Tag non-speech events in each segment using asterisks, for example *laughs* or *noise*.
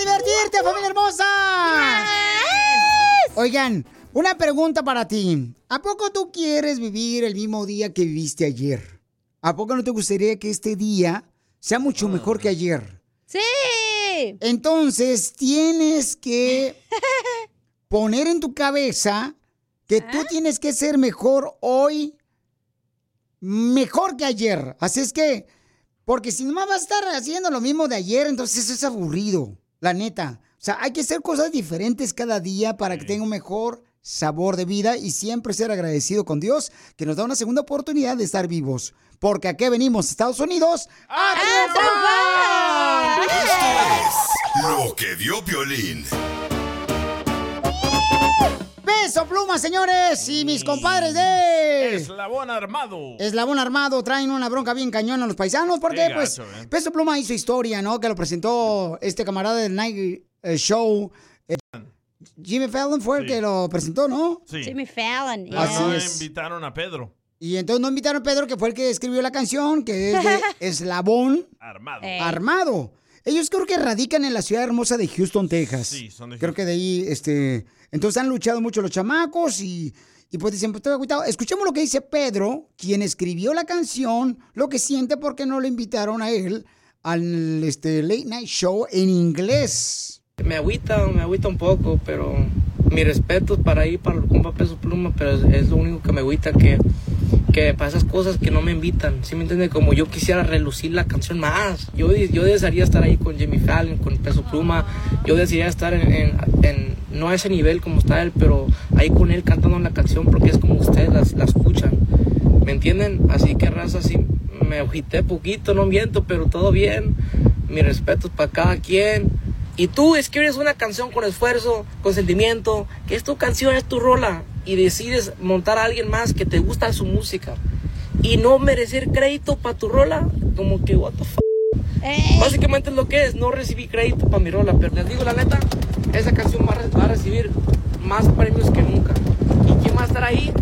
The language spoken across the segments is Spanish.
Divertirte, familia hermosa! Oigan, una pregunta para ti. ¿A poco tú quieres vivir el mismo día que viviste ayer? ¿A poco no te gustaría que este día sea mucho mejor que ayer? ¡Sí! Entonces tienes que *laughs* poner en tu cabeza que tú tienes que ser mejor hoy, mejor que ayer. Así es que, porque si nomás vas a estar haciendo lo mismo de ayer, entonces eso es aburrido, la neta. O sea, hay que hacer cosas diferentes cada día para que tenga un mejor sabor de vida y siempre ser agradecido con Dios que nos da una segunda oportunidad de estar vivos. Porque aquí venimos, Estados Unidos, a triunfar. Lo que dio Piolín. Peso Pluma, señores, y mis compadres de... Eslabón armado. Eslabón Armado traen una bronca bien cañona a los paisanos porque Qué pues gacho, ¿eh? Peso Pluma hizo historia, ¿no? Que lo presentó este camarada del Night eh, Show. eh, Jimmy Fallon fue el que lo presentó, ¿no? Sí. Jimmy Fallon. Pero Así no es. invitaron a Pedro. Y entonces no invitaron a Pedro, que fue el que escribió la canción, que es de *laughs* Eslabón Armado. Eh. Armado. Ellos creo que radican en la ciudad hermosa de Houston, Texas. Sí, son de Creo que de ahí, este... Entonces han luchado mucho los chamacos y, y pues dicen, pues estoy agüitado. Escuchemos lo que dice Pedro, quien escribió la canción, lo que siente porque no le invitaron a él al este, Late Night Show en inglés. Me agüita, me agüita un poco, pero mi respeto es para ir para el compa Peso Pluma, pero es, es lo único que me agüita que, que para esas cosas que no me invitan, ¿sí me entiende? Como yo quisiera relucir la canción más. Yo, yo desearía estar ahí con Jimmy Fallon, con Peso Pluma, yo desearía estar en, en- en- no a ese nivel como está él, pero ahí con él cantando la canción porque es como ustedes las- la escuchan. ¿Me entienden? Así que raza, sí, me agité poquito, no miento, pero todo bien. Mi respeto es para cada quien. Y tú escribes una canción con esfuerzo, con sentimiento, que es tu canción, es tu rola, y decides montar a alguien más que te gusta su música. Y no merecer crédito para tu rola, como que, what the fuck. Básicamente es lo que es, no recibí crédito para mi rola, pero les digo la neta, esa canción va a, re- va a recibir más premios que nunca. ¿Y quién va a estar ahí?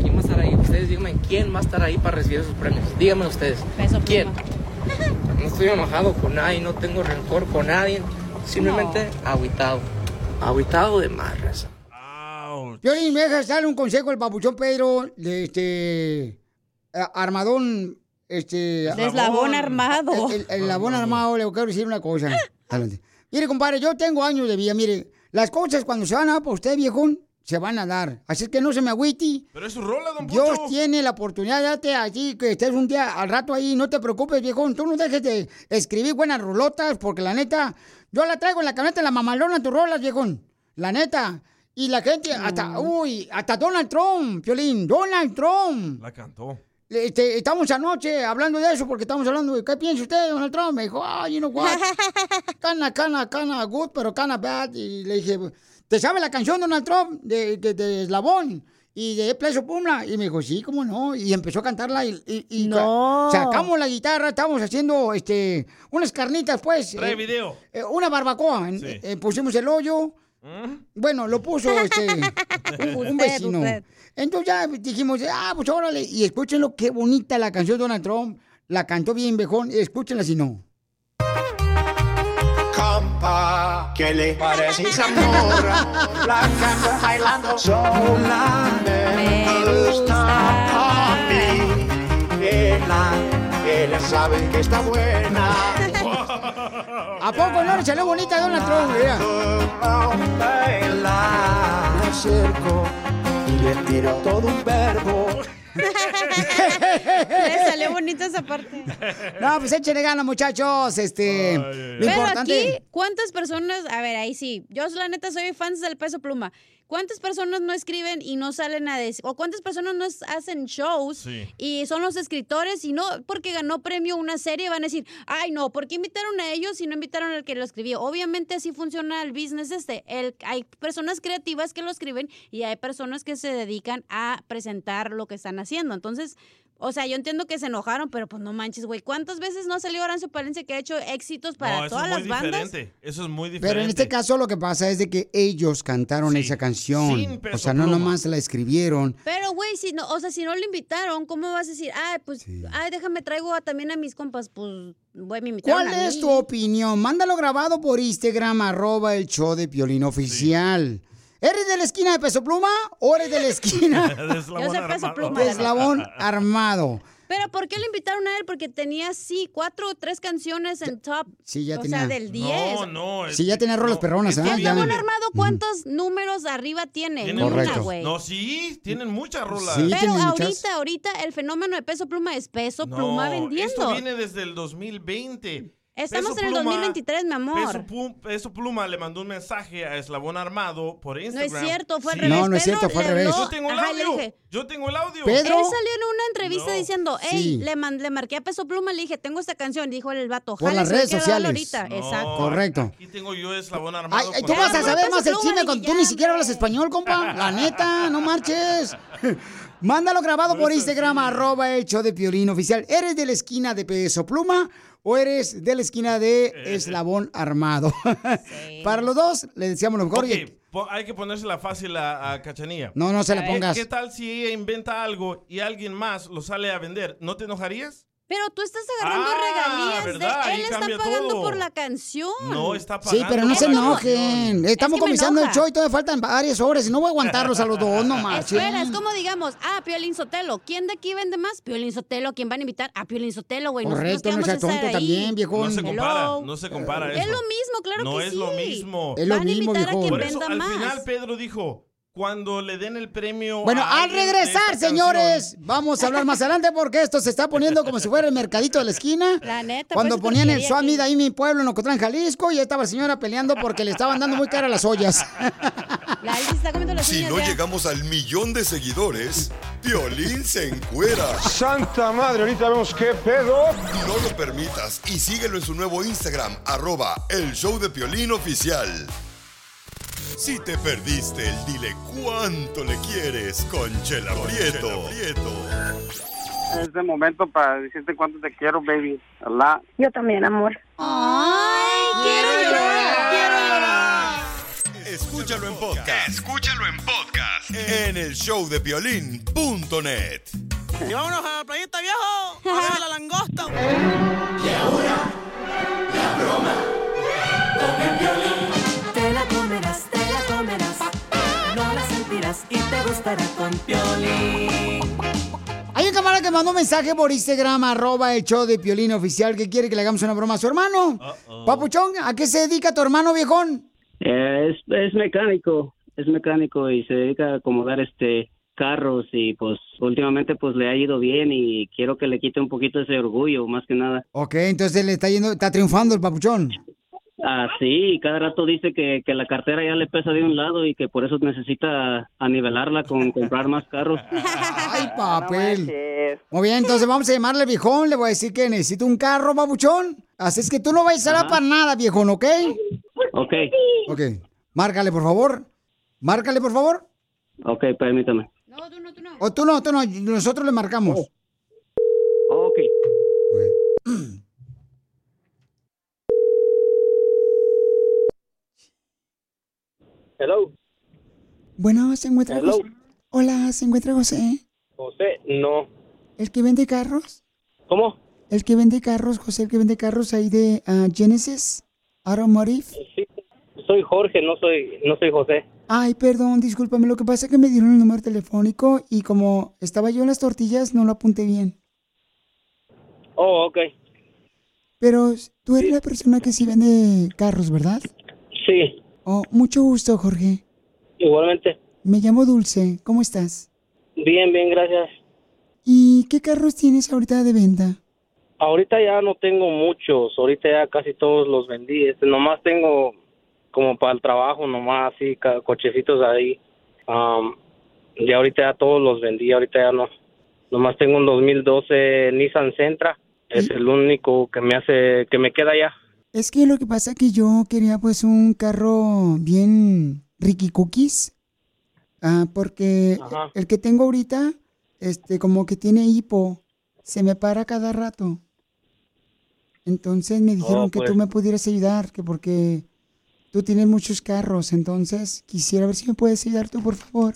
¿Quién va a estar ahí? Ustedes díganme, ¿quién va a estar ahí para recibir esos premios? Díganme ustedes. ¿Quién? No estoy enojado con nadie, no tengo rencor con nadie, simplemente agüitado. Agüitado de más raza. Piolín, me dejas darle un consejo al papuchón Pedro, de este... Armadón, este... De eslabón armado. El, el- el eslabón armado, le quiero decir una cosa. Adelante. Mire, compadre, yo tengo años de vida, mire, las cosas cuando se van a dar por usted, viejón, se van a dar. Así que no se me agüite. Pero es su rola, don Dios Poncho. tiene la oportunidad, date así que estés un día al rato ahí, no te preocupes, viejón. Tú no dejes de escribir buenas rolotas, porque la neta, yo la traigo en la camioneta, la mamalona, tus rolas, viejón. La neta. Y la gente, hasta, uy, hasta Donald Trump, Piolín, Donald Trump. La cantó. Este, estamos anoche hablando de eso porque estamos hablando de qué piensa usted, Donald Trump. Me dijo, ah, you know what? *laughs* Cana, cana, cana good, pero cana bad. Y le dije, ¿te sabe la canción Donald Trump de, de, de Eslabón? Y de Pleso Pumla. Y me dijo, sí, cómo no. Y empezó a cantarla y, y- y No. ca- sacamos la guitarra, estábamos haciendo este, unas carnitas, pues. Trae eh, video. eh, una barbacoa. Sí. Eh, pusimos el hoyo. Bueno, lo puso este, *laughs* un, un vecino. Entonces ya dijimos, ah, pues órale. Y escúchenlo, qué bonita la canción de Donald Trump. La cantó bien, viejón. Escúchenla si no. Compa, que le parece esa morra, la anda bailando sola. Me gusta a mí, ella, ella sabe que está buena. ¿A poco no le salió bonita Donald Trump? Mira. Me acerco y le tiro todo un verbo. Le salió bonita esa parte. No, pues échenle ganas, muchachos. Este, lo Pero importante. aquí, ¿cuántas personas? A ver, ahí sí. Yo, la neta, soy fans del peso pluma. ¿Cuántas personas no escriben y no salen a decir? ¿O cuántas personas no hacen shows Sí. y son los escritores y no porque ganó premio una serie van a decir, ay, no, ¿por qué invitaron a ellos y no invitaron al que lo escribió? Obviamente así funciona el business este. El, hay personas creativas que lo escriben y hay personas que se dedican a presentar lo que están haciendo. Entonces, o sea, yo entiendo que se enojaron, pero pues no manches, güey. ¿Cuántas veces no salió Horacio Palencia que ha hecho éxitos para no, eso todas es muy las bandas? diferente. Eso es muy diferente. Pero en este caso lo que pasa es de que ellos cantaron esa canción. Sin Peso O sea, no Pluma. nomás la escribieron. Pero, güey, si no, o sea, si no lo invitaron, ¿cómo vas a decir? Ay, pues, ay, déjame traigo a- también a mis compas, pues, güey, me invitaron ¿Cuál a es tu opinión? Mándalo grabado por Instagram, arroba el show de Piolín Oficial. ¿Eres de la esquina de Peso Pluma o eres de la esquina *laughs* De eslabón Yo soy peso armado. pluma, de la eslabón armado? Pero, ¿por qué lo invitaron a él? Porque tenía, sí, cuatro o tres canciones en top. Sí, ya o tenía. sea, del 10. No, no. Sí, ya tenía rolas perronas, ¿eh? Eslabón Armado, ¿cuántos números arriba tiene? Tienen Ni una, Correcto. güey. No, sí, tienen muchas rolas. Sí, Pero ahorita, muchas. ahorita, el fenómeno de Peso Pluma es Peso Pluma No, vendiendo. esto viene desde el 2020. Estamos Peso en el Pluma- 2023, mi amor. Peso, Pluma le mandó un mensaje a Eslabón Armado por No Instagram. es cierto, fue al Sí. revés. No, no es Pedro cierto, fue al revés. Yo tengo el Ajá, audio. dije, Yo tengo el audio. Pedro- Él salió en una entrevista No. diciendo, hey, Sí. le, man- le marqué a Peso Pluma, le dije, tengo esta canción. Dijo el vato, Por "Jale, las redes sociales. ahorita. No, Exacto. Correcto. Aquí tengo yo Eslabón Armado. ay, tú vas a saber más el chisme cuando tú ni siquiera hablas español, compa. La neta, no marches. *laughs* Mándalo grabado por Instagram, arroba show de Piolín Oficial. ¿Eres de la esquina de Peso Pluma o eres de la esquina de Eslabón Armado? *laughs* Para los dos, le deseamos lo mejor. Hay que ponérsela fácil a, a Cachanilla. No, no se la ¿Qué- pongas. ¿Qué tal si ella inventa algo y alguien más lo sale a vender? ¿No te enojarías? Pero tú estás agarrando Ah, regalías ¿verdad? de Ahí él está pagando todo. por la canción. No, está pagando. Sí, pero no se por la enojen. canción. Estamos Es que me comenzando el show y todavía faltan varias horas y no voy a aguantarlos a los dos, no *laughs* marches. Espera, es como digamos, ah, Piolín Sotelo. ¿Quién de aquí vende más? Piolín Sotelo. ¿quién van a invitar? A Piolín Sotelo, güey. Nosotros Correcto, no a estar tonto ahí? también, viejón. No se compara, Hello. no se compara eso. Es lo mismo, claro no que es sí. lo mismo. Es lo Van a mismo, invitar a viejón. quien Por eso, venda al más. final, Pedro dijo, cuando le den el premio Bueno, a al regresar, señores, canción- vamos a hablar más adelante porque esto se está poniendo como si fuera el mercadito de la esquina. La neta, Cuando ponían el de ahí en mi pueblo, en Ocotlán, Jalisco, y ahí estaba la señora peleando porque le estaban dando muy cara las ollas. La Alice está comiendo las Si uñas no ya. llegamos al millón de seguidores, Piolín se encuera. Santa madre, ahorita vemos qué pedo. No lo permitas y síguelo en su nuevo Instagram, arroba el show de Piolín oficial. Si te perdiste el dile cuánto le quieres con Chela Prieto. Es de momento para decirte cuánto te quiero, baby. Allah. Yo también, amor. Ay, quiero llorar, quiero llorar. Escúchalo en podcast. Escúchalo en podcast. En el show de Piolín.net. Y vámonos a la playita, viejo. A ver la langosta. Te y te gustará con Piolín. Hay un camarada que mandó un mensaje por Instagram, arroba el show de Piolín Oficial, que quiere que le hagamos una broma a su hermano. Papuchón, ¿a qué se dedica tu hermano, viejón? Eh, es, es mecánico, es mecánico y se dedica a acomodar este carros y pues últimamente pues le ha ido bien y quiero que le quite un poquito ese orgullo, más que nada. Ok, entonces le está yendo, está triunfando el papuchón. Ah, sí, cada rato dice que, que la cartera ya le pesa de un lado y que por eso necesita anivelarla con *laughs* comprar más carros. Ay, papel. Muy bien, entonces vamos a llamarle viejón, le voy a decir que necesito un carro, papuchón. Así es que tú no vayas a Ajá. para nada, viejón, ¿ok? Ok, Ok, márcale, por favor. Márcale, por favor. ok, permítame. O tú no, tú no, nosotros le marcamos. Ok. Hello, Bueno, se encuentra Hello. José. Hola, ¿se encuentra José? José, no. ¿El que vende carros? ¿Cómo? ¿El que vende carros, José, el que vende carros ahí de ah, Genesis Automotive? Sí, soy Jorge, no soy, no soy José. Ay, perdón, discúlpame. Lo que pasa es que me dieron el número telefónico y como estaba yo en las tortillas, no lo apunté bien. Oh, ok. Pero tú eres la persona que sí vende carros, ¿verdad? Sí, Oh, mucho gusto, Jorge. igualmente. Me llamo Dulce. ¿Cómo estás? Bien, bien, gracias. ¿Y qué carros tienes ahorita de venta? Ahorita ya no tengo muchos, ahorita ya casi todos los vendí. Este, nomás tengo como para el trabajo, nomás así, cochecitos ahí. Y ahorita ya todos los vendí, ahorita ya no. Nomás tengo un 2012 Nissan Sentra, es el único que me hace, que me queda ya. Es que lo que pasa es que yo quería pues un carro bien Ricky Cookies. Ah, porque Ajá. el que tengo ahorita, este, como que tiene hipo, se me para cada rato. Entonces me dijeron Oh, que pues. tú me pudieras ayudar, que porque tú tienes muchos carros, entonces quisiera ver si me puedes ayudar tú, por favor.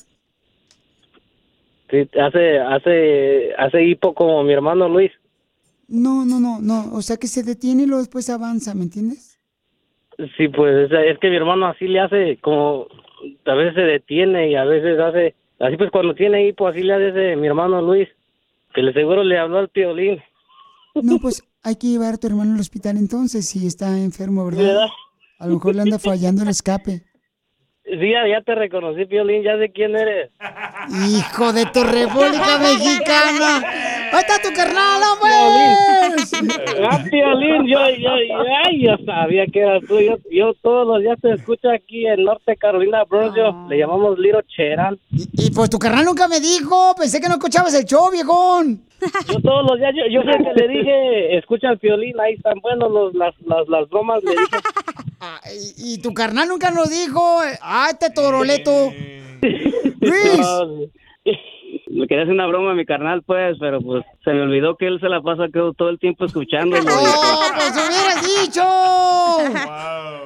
Sí, hace, hace, hace hipo como mi hermano Luis. No, no, no, no, o sea que se detiene y luego después avanza, ¿me entiendes? Sí, pues es, que mi hermano así le hace como, a veces se detiene y a veces hace, así pues cuando tiene hipo así le hace mi hermano Luis, que le seguro le habló al piolín. No, pues hay que llevar a tu hermano al hospital entonces si está enfermo, ¿verdad? ¿Verdad? A lo mejor le anda fallando el escape. Sí, ya, te reconocí, Piolín, ya sé quién eres. Hijo de tu República *laughs* Mexicana. Ahí está tu carnal, hombre. Ah, Piolín, yo, yo, ay, yo sabía que eras tú. Yo, yo todos los días te escucho aquí en Norte Carolina, Bronzio. Le llamamos Liro Cherán. Y pues tu carnal nunca me dijo. Pensé que no escuchabas el show, viejón. Yo todos los días, yo, yo fui que le dije, escucha el Piolín, ahí están buenos los, las, las, las bromas. Le dije, *laughs* Y, y tu carnal nunca nos dijo. Ah, este toroleto. Luis. No, *laughs* me quería hacer una broma a mi carnal, pues, pero pues se me olvidó que él se la pasa que todo el tiempo escuchándolo. ¡Oh, pues hubieras dicho!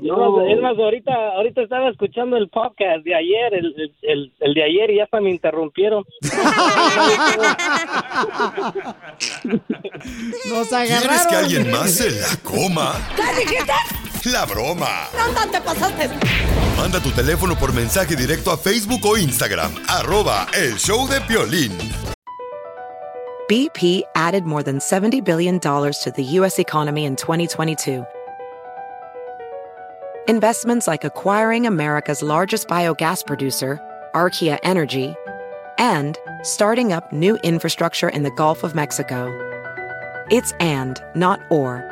No, es más, ahorita, ahorita estaba escuchando el podcast de ayer, el, el, el, el de ayer, y ya hasta me interrumpieron. Nos ¿Quieres que alguien más se la coma? ¿Qué? La broma. No, no te pasaste. Manda tu teléfono por mensaje directo a Facebook o Instagram. Arroba el show de Piolín. BP added more than $70 billion to the U.S. economy in 2022. Investments like acquiring America's largest biogas producer, Archaea Energy, and starting up new infrastructure in the Gulf of Mexico. It's and, not or.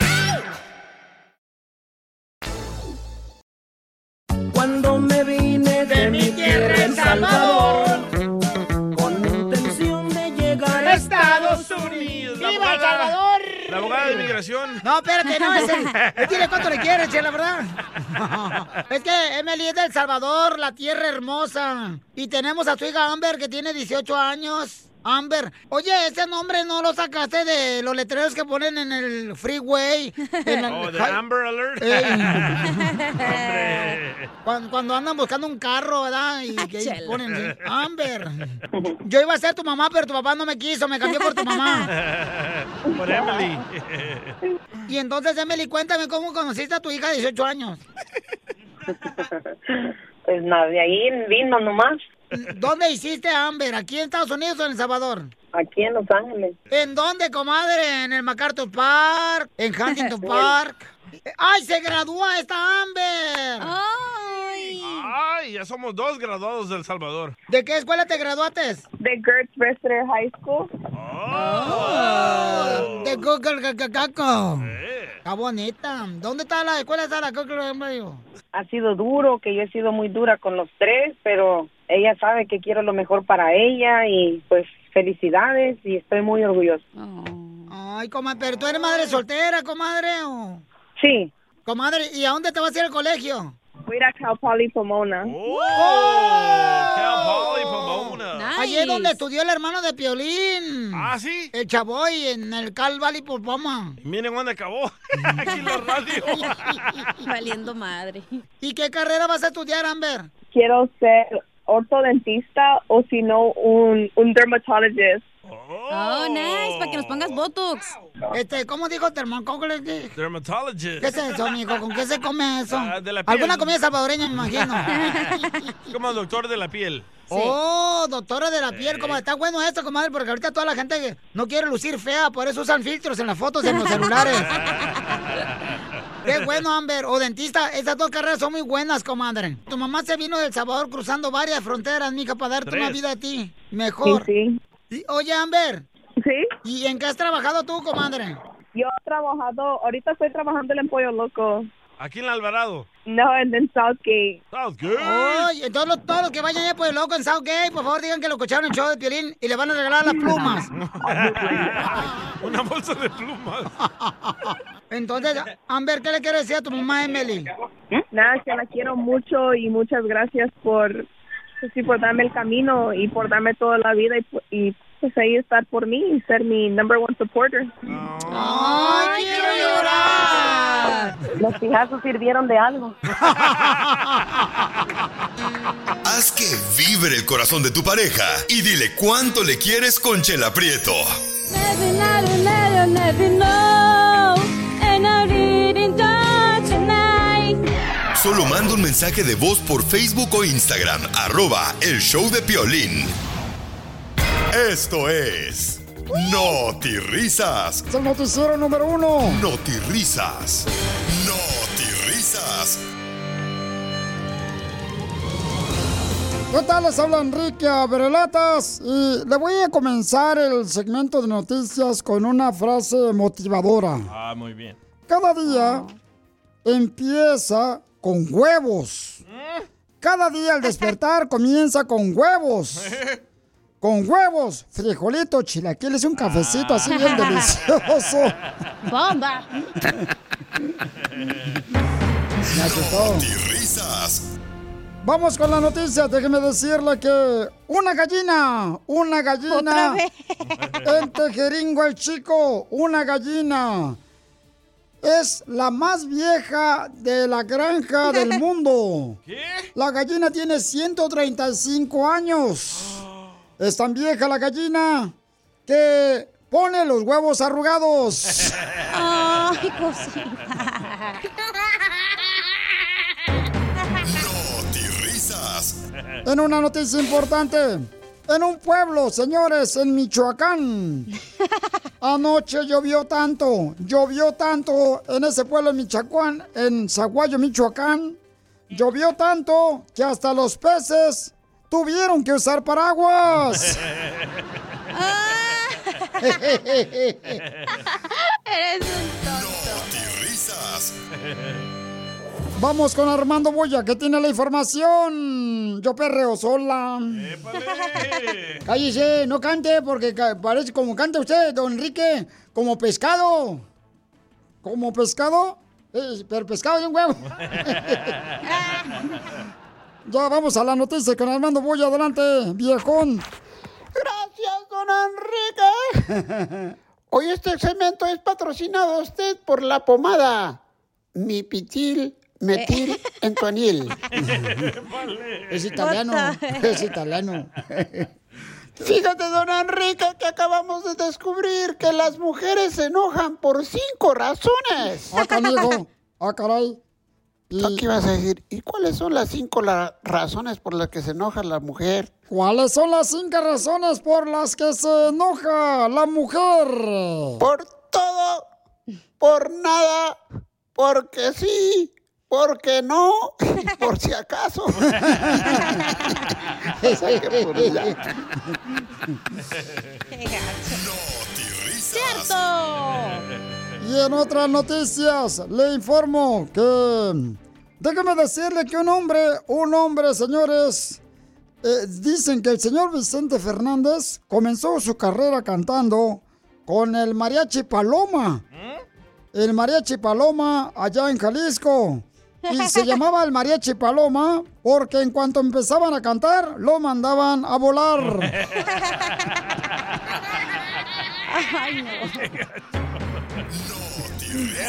De inmigración. No, espérate, no, es el. *laughs* Dile cuánto le quieres, che, la verdad. *laughs* Es que Emily es de El Salvador, la tierra hermosa. Y tenemos a su hija Amber, que tiene 18 años. Amber, oye, ese nombre no lo sacaste de los letreros que ponen en el freeway. en el- *laughs* Oh, de Amber Alert. *laughs* Cuando, cuando andan buscando un carro, ¿verdad? Y que ahí Chela. ponen sí, *laughs* Amber. Yo iba a ser tu mamá, pero tu papá no me quiso, me cambió por tu mamá. Por Emily. Y entonces, Emily, cuéntame cómo conociste a tu hija de 18 años. Pues nada, de ahí vino nomás. ¿Dónde hiciste Amber? ¿Aquí en Estados Unidos o en El Salvador? Aquí en Los Ángeles. ¿En dónde, comadre? ¿En el MacArthur Park? ¿En Huntington *laughs* Park? ¡Ay, se gradúa esta Amber! Ay, ya somos dos graduados del Salvador. ¿De qué escuela te graduaste? De Gertz Wrestler High School. Oh, de Google Cacaco. Está bonita. ¿Dónde está la escuela? ¿Está la Google Ha sido duro, que yo he sido muy dura con los tres, pero ella sabe que quiero lo mejor para ella y pues felicidades y estoy muy orgullosa. Ay, comadre, pero tú eres madre soltera, comadre. ¿o? Sí. Comadre, ¿y a dónde te vas a ir al colegio? Voy a ir a Cal Poly Pomona. Allí es donde estudió el hermano de Piolín. ¿Ah, sí? El Chavoy, en el Cal Valley Popoma. Miren dónde acabó. *laughs* Aquí en la radio. Valiendo madre. ¿Y qué carrera vas a estudiar, Amber? Quiero ser ortodentista o si no un, un dermatologist. Oh, nice, para que nos pongas Botox. Este, ¿cómo dijo? ¿Qué Dermatologist. es eso, amigo? ¿Con qué se come eso? Ah, de la piel. Alguna comida salvadoreña, me imagino. *laughs* Como doctor de la piel. Oh, doctora de la piel, como está bueno esto, comadre, porque ahorita toda la gente no quiere lucir fea, por eso usan filtros en las fotos en los celulares. *laughs* Qué bueno, Amber. O dentista, esas dos carreras son muy buenas, comadre. Tu mamá se vino del Salvador cruzando varias fronteras, mija, para darte Tres. una vida a ti. Mejor. Sí, Y- Oye, Amber. ¿Sí? ¿Y en qué has trabajado tú, comadre? Yo he trabajado, ahorita estoy trabajando en Pollo Loco. Aquí en el Alvarado. No, en, en Southgate. Southgate. Oye, todos los, todos los que vayan allá por el loco en Southgate, por favor digan que lo escucharon en el show de Piolín y le van a regalar las plumas. *laughs* Una bolsa de plumas. *laughs* Entonces, Amber, ¿qué le quieres decir a tu mamá, Emily? Nada, que la quiero mucho y muchas gracias por, pues, sí, por darme el camino y por darme toda la vida y, y pues ahí estar por mí y ser mi number one supporter. ¡Ay, quiero llorar! Los fijazos sirvieron de algo. *laughs* Haz que vibre el corazón de tu pareja y dile cuánto le quieres con Chela Prieto. Never, never, never, Solo manda un mensaje de voz por Facebook o Instagram, arroba el show de Piolín. Esto es... Risas. Es el noticiero número uno. Risas. Risas. ¿Qué tal? Les habla Enrique Abrelatas y le voy a comenzar el segmento de noticias con una frase motivadora. Ah, muy bien. Cada día empieza con huevos. Cada día al despertar comienza con huevos. Con huevos, frijolitos, chilaquiles y un cafecito así bien delicioso. ¡Bomba! Me asustó. Risas. Vamos con la noticia. Déjeme decirle que una gallina, una Otra gallina. vez. En Tejeringo el Chico, una gallina. Es la más vieja de la granja del *laughs* mundo. ¿Qué? La gallina tiene 135 años. Es tan vieja la gallina que pone los huevos arrugados. *laughs* Ay, cosita. Risas. En una noticia importante, en un pueblo, señores, en Michoacán. *laughs* Anoche llovió tanto, llovió tanto en ese pueblo en Michoacán, en Zaguayo, Michoacán. Llovió tanto que hasta los peces tuvieron que usar paraguas. *laughs* *laughs* Eres un tonto. Risas. Vamos con Armando Boya, que tiene la información. Yo perreo sola. *laughs* Cállese, no cante, porque parece como canta usted, don Enrique, como pescado. ¿Como pescado? Eh, pero pescado y un huevo. *laughs* ya vamos a la noticia con Armando Boya, adelante, viejón. Gracias, don Enrique. Hoy este segmento es patrocinado a usted por la pomada Mi Pitil Metil Entuanil. Es italiano, What the- es italiano. *laughs* Fíjate, don Enrique, que acabamos de descubrir que las mujeres se enojan por cinco razones. Ah, canijo. Ah, caray. ¿Tú qué ibas a decir? ¿Y cuáles son las cinco la- razones por las que se enoja la mujer? ¿Cuáles son las cinco razones por las que se enoja la mujer? Por todo, por nada, porque sí, porque no, por si acaso. *laughs* Allá. Y en otras noticias, le informo que... Déjeme decirle que un hombre, un hombre, señores, eh, dicen que el señor Vicente Fernández comenzó su carrera cantando con el mariachi Paloma. El mariachi Paloma allá en Jalisco. Y se llamaba el mariachi Paloma porque en cuanto empezaban a cantar, lo mandaban a volar. Ay, no.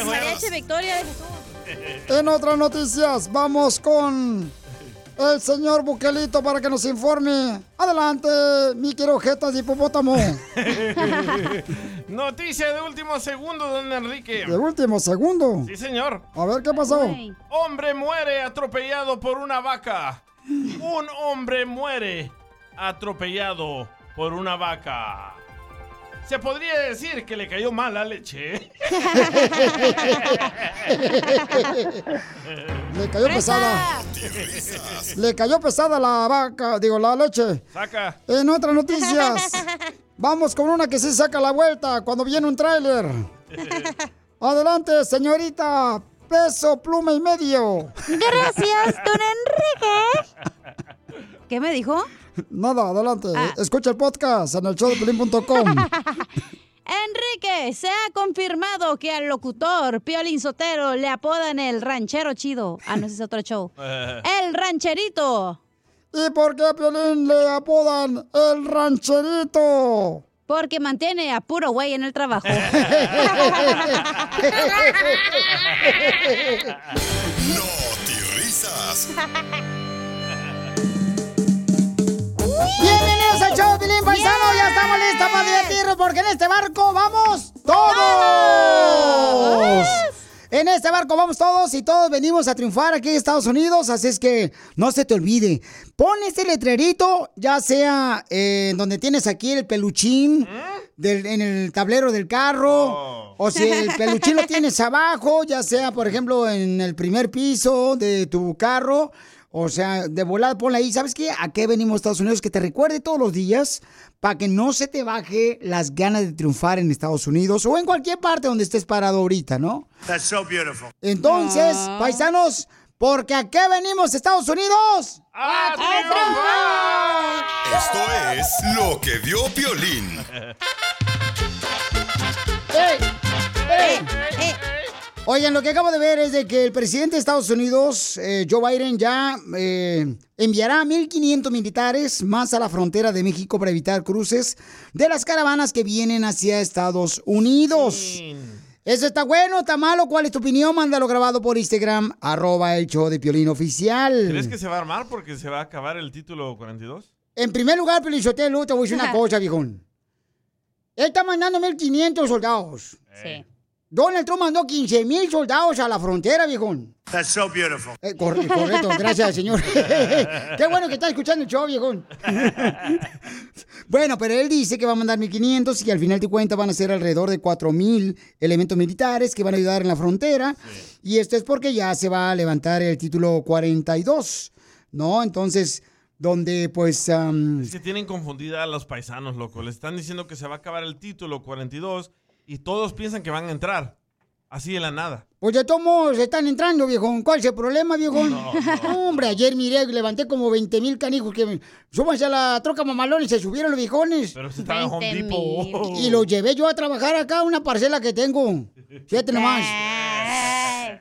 Mariachi Victoria de Jesús. En otras noticias, vamos con el señor Buquelito para que nos informe. Adelante, mi querido Jeta de hipopótamo. *laughs* Noticia de último segundo, don Enrique. De último segundo. Sí, señor. A ver qué pasó. Hombre muere atropellado por una vaca. Un hombre muere atropellado por una vaca. Se podría decir que le cayó mal la leche. *laughs* Le cayó pesada. Le cayó pesada la vaca, digo, la leche. Saca. En otras noticias, *laughs* vamos con una que sí saca la vuelta cuando viene un tráiler. *laughs* Adelante, señorita. Peso, pluma y medio. Gracias, don Enrique. ¿Qué me dijo? *laughs* Nada, adelante. Ah. Escucha el podcast en el showdepelín.com. *laughs* Enrique, se ha confirmado que al locutor Piolín Sotero le apodan el ranchero chido. Ah, no, ese es otro show. *laughs* El rancherito. ¿Y por qué a Piolín le apodan el rancherito? Porque mantiene a puro güey en el trabajo. No risas. Bienvenidos al show Pilín Paisano. Ya estamos listos para divertirnos porque en este barco vamos todos. En este barco vamos todos y todos venimos a triunfar aquí en Estados Unidos. Así es que no se te olvide. Pon este letrerito, ya sea eh, donde tienes aquí el peluchín del- en el tablero del carro. O si el peluchín lo tienes *laughs* abajo, ya sea, por ejemplo, en el primer piso de tu carro. O sea, de volada ponla ahí. ¿Sabes qué? ¿A qué venimos a Estados Unidos? Que te recuerde todos los días para que no se te baje las ganas de triunfar en Estados Unidos o en cualquier parte donde estés parado ahorita, ¿no? That's so beautiful. Entonces, paisanos, porque ¿a qué venimos a Estados Unidos? ¡A Esto es lo que vio Piolín. Oigan, lo que acabo de ver es de que el presidente de Estados Unidos, eh, Joe Biden, ya eh, enviará 1.500 militares más a la frontera de México para evitar cruces de las caravanas que vienen hacia Estados Unidos. ¿Eso está bueno, está malo? ¿Cuál es tu opinión? Mándalo grabado por Instagram, arroba el show de Piolín Oficial. ¿Crees que se va a armar porque se va a acabar el título 42? En primer lugar, Pelizotelo, te voy a decir una *laughs* cosa, viejón. Él está mandando 1.500 soldados. Sí. Donald Trump mandó 15.000 soldados a la frontera, viejón. That's so beautiful. Eh, cor- correcto, gracias, *laughs* señor. *laughs* Qué bueno que está escuchando el show, viejón. *laughs* bueno, pero él dice que va a mandar 1.500 y que al final de cuentas van a ser alrededor de 4.000 elementos militares que van a ayudar en la frontera. Y esto es porque ya se va a levantar el título 42, ¿no? Entonces, donde pues... Es que tienen confundida a los paisanos, loco. Les están diciendo que se va a acabar el título 42 y todos piensan que van a entrar. Así de la nada. Pues de todos modos están entrando, viejón. ¿Cuál es el problema, viejón? No, Hombre, ayer miré, levanté como 20 mil canijos que. Súbanse a la troca mamalón y se subieron los viejones. Pero se estaba en Home Depot. Y los llevé yo a trabajar acá, una parcela que tengo. Fíjate nomás.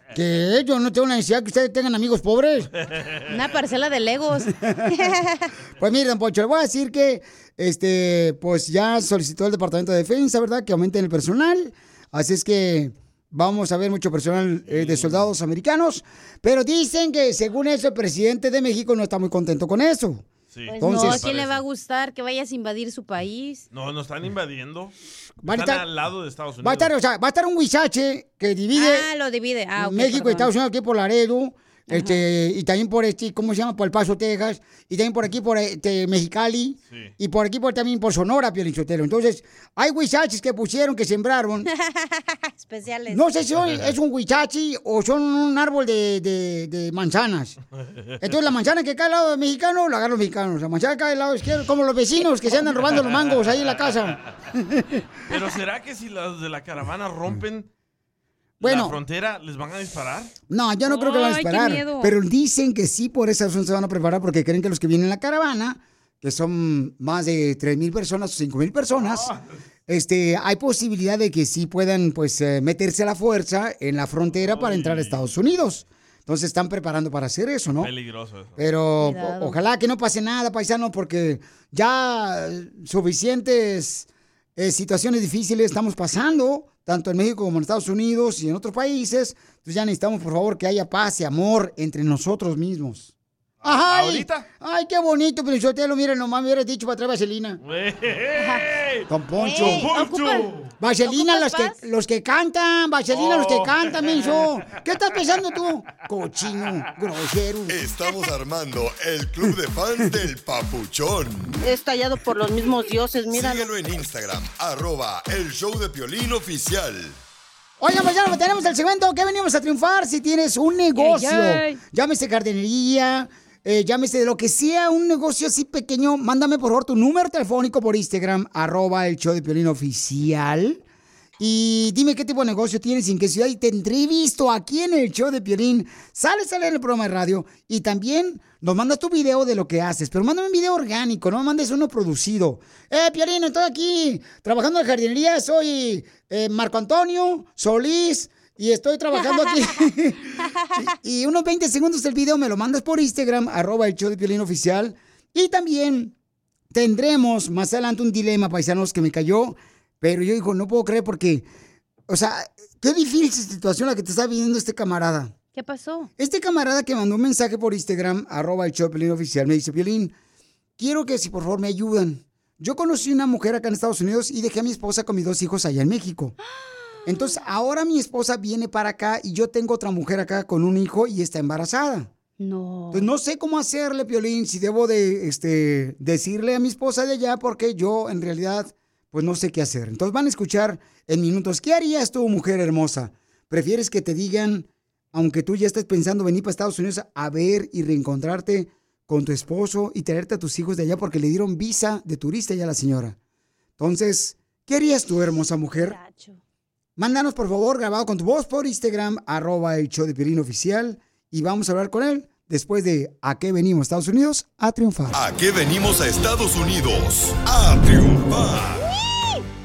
*laughs* Que yo no tengo la necesidad que ustedes tengan amigos pobres. *laughs* Una parcela de Legos. *laughs* Pues miren, don Poncho, le voy a decir que este, pues ya solicitó el Departamento de Defensa, ¿verdad? Que aumenten el personal. Así es que vamos a ver mucho personal eh, de soldados americanos. Pero dicen que según eso el presidente de México no está muy contento con eso. Sí. Pues Entonces- no, ¿a quién le va a gustar que vayas a invadir su país? No, nos están invadiendo. Van a están estar- al lado de Estados Unidos. Va a estar, o sea, va a estar un huizache que divide Ah, lo divide. Ah, ok, México y. Estados Unidos aquí por Laredo. Este, y también por este, ¿cómo se llama? Por El Paso, Texas. Y también por aquí por este, Mexicali. Y por aquí por, también por Sonora, Piolichotelo. Entonces, hay huizaches que pusieron, que sembraron. *laughs* Especiales. No sé si son- es un huichachi o son un árbol de, de- de manzanas. Entonces, la manzana que cae al lado del mexicano, la agarran los mexicanos. La manzana que cae al lado izquierdo, como los vecinos que se andan robando los mangos ahí en la casa. *laughs* Pero ¿será que si los de la caravana rompen Bueno. ¿La frontera les van a disparar? No, yo no creo que van a Ay, qué esperar. miedo. Pero dicen que sí, por esa razón se van a preparar porque creen que los que vienen en la caravana, que son más de 3 mil personas o 5 mil personas, Ah. este, hay posibilidad de que sí puedan pues eh, meterse a la fuerza en la frontera para entrar a Estados Unidos. Entonces están preparando para hacer eso, ¿no? Peligroso eso. Pero o- ojalá que no pase nada, paisano, porque ya eh, suficientes eh, situaciones difíciles estamos pasando, tanto en México como en Estados Unidos y en otros países. Entonces ya necesitamos, por favor, que haya paz y amor entre nosotros mismos. Ay, ¿Ahorita? Ay, qué bonito, pero yo te lo miren, nomás me hubieras dicho para traer vaselina. Don Poncho. Ey, Don Poncho. ocupa- Vaselina, los ¿ocupas que, los que cantan, vaselina, los que Oh. cantan, menso. ¿Qué estás pensando tú? Cochino, grosero. Estamos armando el club de fans del Papuchón. Es tallado por los mismos dioses, mira. Síguelo en Instagram, arroba el show de Piolín oficial. Oigan, pues ya tenemos el segmento que venimos a triunfar. Si tienes un negocio, llámese jardinería, eh, llámese de lo que sea, un negocio así pequeño, mándame por favor tu número telefónico por Instagram, arroba el show de Piolín oficial. Y dime qué tipo de negocio tienes, en qué ciudad, y te entrevisto aquí en el show de Piolín. Sale, sale en el programa de radio. Y también nos mandas tu video de lo que haces, pero mándame un video orgánico, no mandes uno producido. Eh, Piolín, estoy aquí trabajando en jardinería, soy eh, Marco Antonio Solís. Y estoy trabajando aquí. *laughs* y, y unos 20 segundos del video me lo mandas por Instagram, arroba el show de Piolín oficial. Y también tendremos más adelante un dilema, paisanos, que me cayó. Pero yo digo, no puedo creer porque, o sea, qué difícil situación la que te está viviendo este camarada. ¿Qué pasó? Este camarada que mandó un mensaje por Instagram, arroba el show de Piolín oficial, me dice, Piolín, quiero que si por favor me ayudan. Yo conocí una mujer acá en Estados Unidos y dejé a mi esposa con mis dos hijos allá en México. Entonces, ahora mi esposa viene para acá y yo tengo otra mujer acá con un hijo y está embarazada. No. Pues no sé cómo hacerle, Piolín, si debo de este, decirle a mi esposa de allá porque yo en realidad pues no sé qué hacer. Entonces van a escuchar en minutos, ¿qué harías tú, mujer hermosa? ¿Prefieres que te digan, aunque tú ya estés pensando venir para Estados Unidos a ver y reencontrarte con tu esposo y traerte a tus hijos de allá porque le dieron visa de turista ya a la señora? Entonces, ¿qué harías tú, hermosa mujer? Mándanos, por favor, grabado con tu voz por Instagram, arroba el show de Piolín oficial, y vamos a hablar con él después de ¿A qué venimos, Estados Unidos? A triunfar. ¿A qué venimos a Estados Unidos? A triunfar.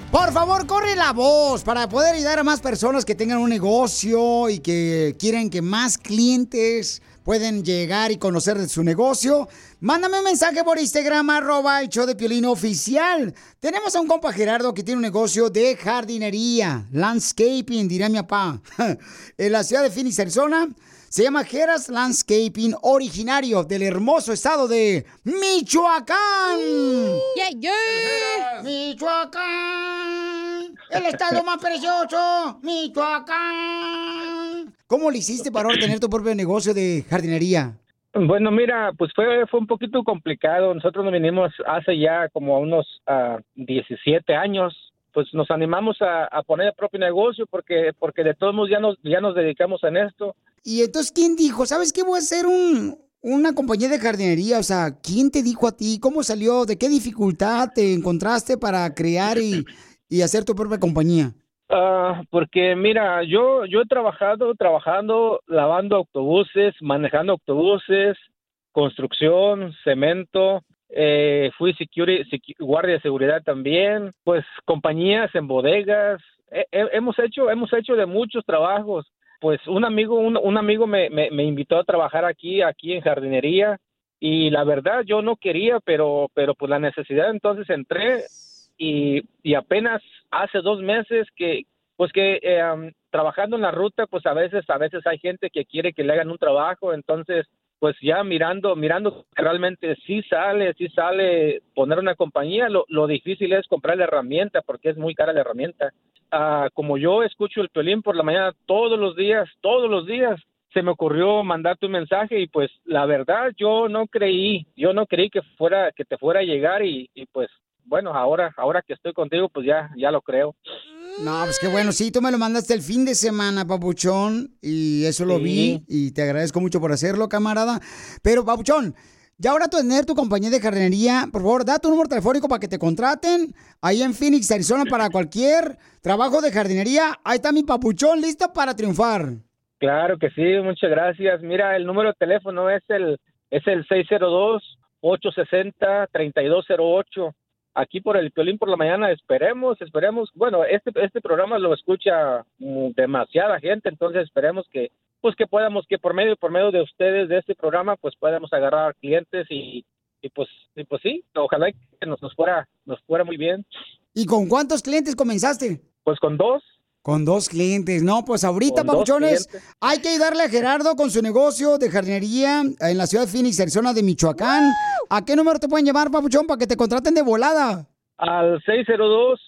Por favor, corre la voz para poder ayudar a más personas que tengan un negocio y que quieren que más clientes pueden llegar y conocer de su negocio. Mándame un mensaje por Instagram, arroba el show de Piolín oficial. Tenemos a un compa Gerardo que tiene un negocio de jardinería, landscaping, dirá mi papá, *laughs* en la ciudad de Phoenix, Arizona. Se llama Geras Landscaping, originario del hermoso estado de Michoacán. Michoacán, el estado más precioso, Michoacán. ¿Cómo le hiciste para ahora tener tu propio negocio de jardinería? Bueno, mira, pues fue, fue un poquito complicado. Nosotros nos vinimos hace ya como unos ah, 17 años. Pues nos animamos a, a poner el propio negocio porque, porque de todos modos ya nos, ya nos dedicamos en esto. Y entonces, ¿quién dijo? ¿Sabes qué? Voy a hacer un, una compañía de jardinería. O sea, ¿quién te dijo a ti? ¿Cómo salió? ¿De qué dificultad te encontraste para crear y, y hacer tu propia compañía? Ah, porque mira, yo yo he trabajado trabajando lavando autobuses, manejando autobuses, construcción, cemento, eh, fui security, secu- guardia de seguridad también, pues compañías en bodegas, He- he- hemos hecho hemos hecho de muchos trabajos. Pues un amigo un, un amigo me, me, me invitó a trabajar aquí aquí en jardinería y la verdad yo no quería, pero pero pues la necesidad entonces entré y, y apenas hace dos meses que pues que um, trabajando en la ruta pues a veces a veces hay gente que quiere que le hagan un trabajo entonces pues ya mirando mirando realmente sí sale sí sale poner una compañía lo, lo difícil es comprar la herramienta porque es muy cara la herramienta. Ah, como yo escucho el pelín por la mañana todos los días todos los días se me ocurrió mandarte un mensaje y pues la verdad yo no creí yo no creí que fuera que te fuera a llegar y, y pues bueno ahora ahora que estoy contigo pues ya ya lo creo No, pues qué bueno. Sí, tú me lo mandaste el fin de semana, papuchón, y eso lo vi y te agradezco mucho por hacerlo, camarada. Pero, papuchón, Ya ahora tú tener tu compañía de jardinería, por favor, da tu número telefónico para que te contraten ahí en Phoenix, Arizona, para cualquier trabajo de jardinería. Ahí está mi papuchón listo para triunfar. Claro que sí, muchas gracias. Mira, el número de teléfono es el es el 602-860-3208. Aquí por el Piolín por la mañana, esperemos, esperemos. Bueno, este este programa lo escucha mm, demasiada gente, entonces esperemos que pues que podamos que por medio por medio de ustedes de este programa pues podamos agarrar clientes y, y pues y pues sí, ojalá que nos, nos fuera nos fuera muy bien. ¿Y con cuántos clientes comenzaste? Pues con dos. Con dos clientes. No, pues ahorita, papuchones, hay que ayudarle a Gerardo con su negocio de jardinería en la ciudad de Phoenix, Arizona, de Michoacán. ¡Woo! ¿A qué número te pueden llamar, papuchón, para que te contraten de volada? Al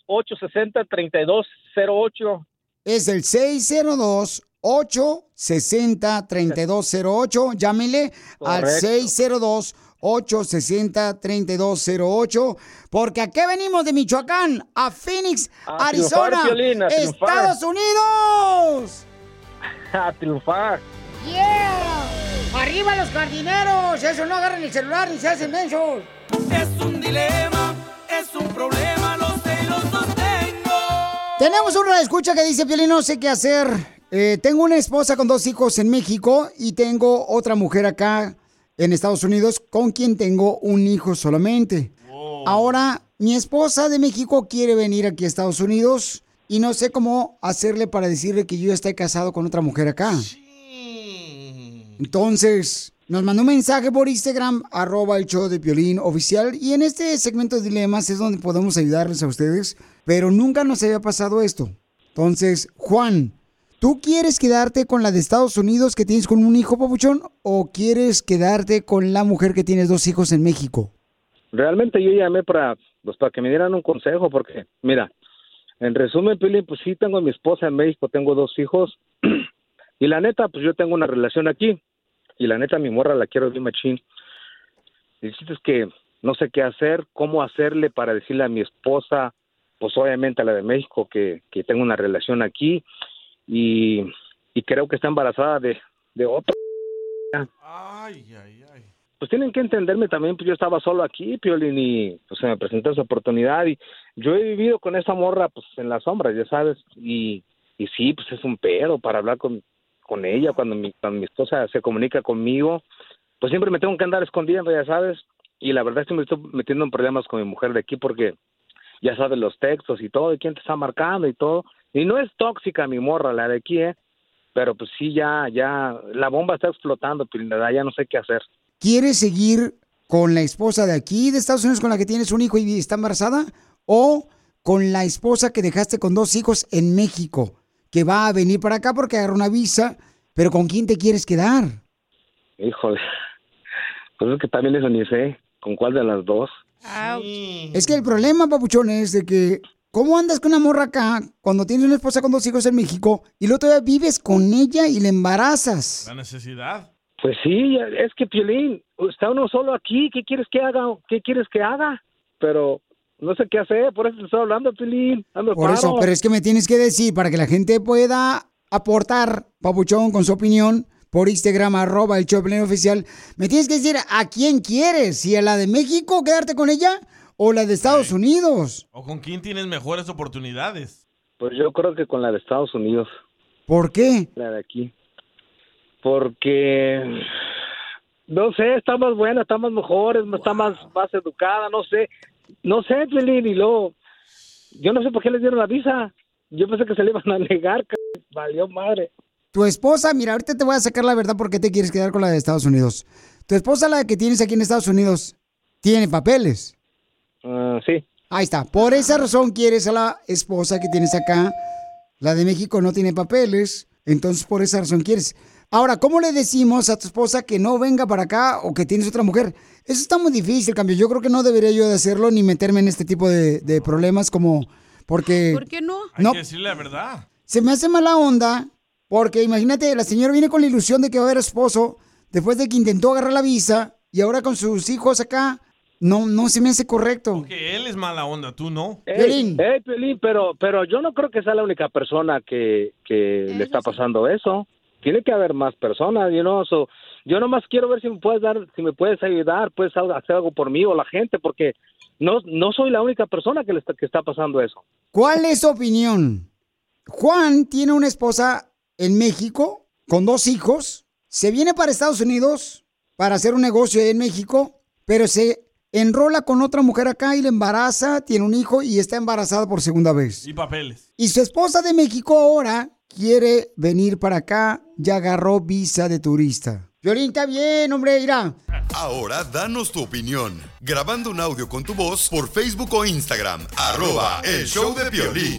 602-860-3208. Es el 602 860 3208 Llámele Correcto. al 602 860-3208. Porque aquí venimos de Michoacán a Phoenix, Arizona, triunfar, Estados Unidos. *laughs* A triunfar. ¡Yeah! ¡Arriba los jardineros! Eso no agarran el celular ni se hacen mensos. Es un dilema, es un problema, lo sé. Tenemos una escucha que dice, Piolín, no sé qué hacer. Eh, tengo una esposa con dos hijos en México y tengo otra mujer acá en Estados Unidos con quien tengo un hijo solamente. Ahora, mi esposa de México quiere venir aquí a Estados Unidos y no sé cómo hacerle para decirle que yo ya estoy casado con otra mujer acá. Entonces, nos mandó un mensaje por Instagram, arroba el show de Piolín oficial. Y en este segmento de dilemas es donde podemos ayudarles a ustedes. Pero nunca nos había pasado esto. Entonces, Juan, ¿tú quieres quedarte con la de Estados Unidos que tienes con un hijo, papuchón? ¿O quieres quedarte con la mujer que tienes dos hijos en México? Realmente yo llamé para, pues, para que me dieran un consejo, porque, mira, en resumen, Pili, pues sí tengo a mi esposa en México, tengo dos hijos, *clears throat* y la neta, pues yo tengo una relación aquí, y la neta, mi morra la quiero bien machín. Y que no sé qué hacer, cómo hacerle para decirle a mi esposa, pues obviamente a la de México, que, que tengo una relación aquí, y, y creo que está embarazada de, de otro. pues tienen que entenderme también, pues yo estaba solo aquí, Piolín, y pues se me presentó esa oportunidad y yo he vivido con esa morra, pues en las sombras, ya sabes, y, y sí, pues es un pedo para hablar con, con ella cuando mi, cuando mi esposa se comunica conmigo, pues siempre me tengo que andar escondiendo, ya sabes, y la verdad es que me estoy metiendo en problemas con mi mujer de aquí porque ya sabes los textos y todo, y quién te está marcando y todo, y no es tóxica mi morra, la de aquí, ¿eh? Pero pues sí, ya, ya, la bomba está explotando, verdad, ya no sé qué hacer. ¿Quieres seguir con la esposa de aquí, de Estados Unidos, con la que tienes un hijo y está embarazada? ¿O con la esposa que dejaste con dos hijos en México, que va a venir para acá porque agarró una visa, pero ¿con quién te quieres quedar? Híjole, pues es que también eso ni sé, ¿con cuál de las dos? Es que el problema, papuchón, es de que ¿cómo andas con una morra acá cuando tienes una esposa con dos hijos en México y luego todavía vives con ella y le embarazas? La necesidad. Pues sí, es que Piolín, está uno solo aquí, ¿qué quieres que haga? ¿Qué quieres que haga? Pero no sé qué hacer, por eso te estoy hablando, Piolín. ando Por eso, pero es que me tienes que decir para que la gente pueda aportar, papuchón, con su opinión por Instagram, arroba el Choplin oficial. Me tienes que decir a quién quieres, si a la de México, quedarte con ella, o la de Estados Unidos. ¿O con quién tienes mejores oportunidades? Pues yo creo que con la de Estados Unidos, ¿Por qué? la de aquí. Porque, no sé, está más buena, está más mejor, es- está más, más educada, no sé. No sé, Piolín, y luego, yo no sé por qué les dieron la visa. Yo pensé que se le iban a negar, c- valió madre. Tu esposa, mira, ahorita te voy a sacar la verdad porque te quieres quedar con la de Estados Unidos. Tu esposa, la que tienes aquí en Estados Unidos, tiene papeles. Ah, sí. Ahí está. Por esa razón quieres a la esposa que tienes acá. La de México no tiene papeles. Entonces, por esa razón quieres. Ahora, ¿cómo le decimos a tu esposa que no venga para acá o que tienes otra mujer? Eso está muy difícil, cambio. Yo creo que no debería yo de hacerlo ni meterme en este tipo de, de problemas como... Porque... ¿Por qué no? Hay No. que decirle la verdad. Se me hace mala onda porque imagínate, la señora viene con la ilusión de que va a haber esposo después de que intentó agarrar la visa y ahora con sus hijos acá. No, no se me hace correcto. Que él es mala onda, tú no. Ey, ey, Piolín, pero, pero yo no creo que sea la única persona que, que le está pasando eso. tiene que haber más personas, you know, so, yo nomás quiero ver si me puedes dar, si me puedes ayudar, puedes ha- hacer algo por mí o la gente, porque no, no soy la única persona que le está, que está pasando eso. ¿Cuál es tu opinión? Juan tiene una esposa en México con dos hijos. Se viene para Estados Unidos para hacer un negocio en México, pero se enrola con otra mujer acá y le embaraza, tiene un hijo y está embarazada por segunda vez. Y papeles. Y su esposa de México ahora quiere venir para acá, ya agarró visa de turista. Violín, está bien, hombre, irá. Ahora danos tu opinión. Grabando un audio con tu voz por Facebook o Instagram. Arroba el show de Piolín.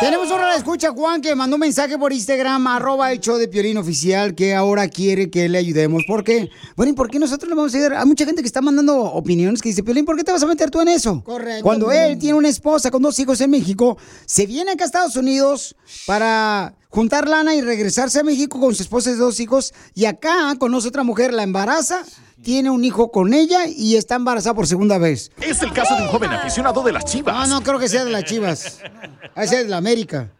Tenemos la escucha Juan que mandó un mensaje por Instagram, arroba el show de Piolín Oficial, que ahora quiere que le ayudemos. ¿Por qué? Bueno, ¿y por qué nosotros le vamos a ayudar? Hay mucha gente que está mandando opiniones que dice, Piolín, ¿por qué te vas a meter tú en eso? Correcto. Cuando él tiene una esposa con dos hijos en México, se viene acá a Estados Unidos para juntar lana y regresarse a México con su esposa y dos hijos, y acá conoce otra mujer, la embaraza, tiene un hijo con ella y está embarazada por segunda vez. Es el caso de un joven aficionado de las chivas. No, no creo que sea de las chivas. *laughs* Ese es de la América.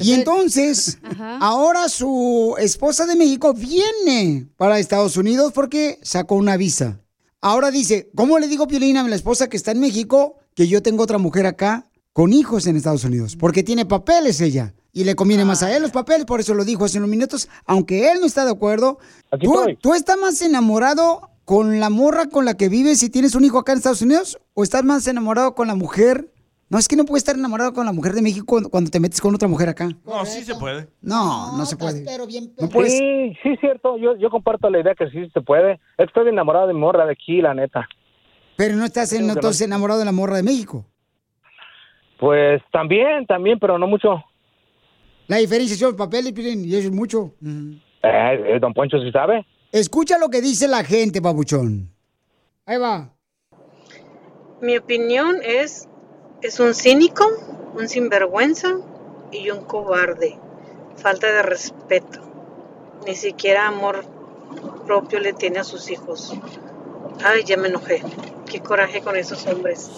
Y entonces, ahora su esposa de México viene para Estados Unidos porque sacó una visa. Ahora dice, ¿cómo le digo, Piolina, a la esposa que está en México, que yo tengo otra mujer acá con hijos en Estados Unidos? Porque tiene papeles ella. Y le conviene más a él los papeles, por eso lo dijo hace unos minutos, aunque él no está de acuerdo. ¿Tú, ¿Tú estás más enamorado con la morra con la que vives si tienes un hijo acá en Estados Unidos? ¿O estás más enamorado con la mujer? No, es que no puedes estar enamorado con la mujer de México cuando, cuando te metes con otra mujer acá. No, sí se puede. No, no, se puede. No Sí, sí, es cierto. Yo, yo comparto la idea que sí se puede. Estoy enamorado de morra de aquí, la neta. Pero no estás en- no. entonces enamorado de la morra de México. Pues también, también, pero no mucho. La diferencia son los papeles, Piolín, y eso es mucho. Eh, eh, don Poncho sí sabe. Escucha lo que dice la gente, babuchón. Ahí va. Mi opinión es, es un cínico, un sinvergüenza y un cobarde. Falta de respeto. Ni siquiera amor propio le tiene a sus hijos. Ay, ya me enojé. Qué coraje con esos hombres.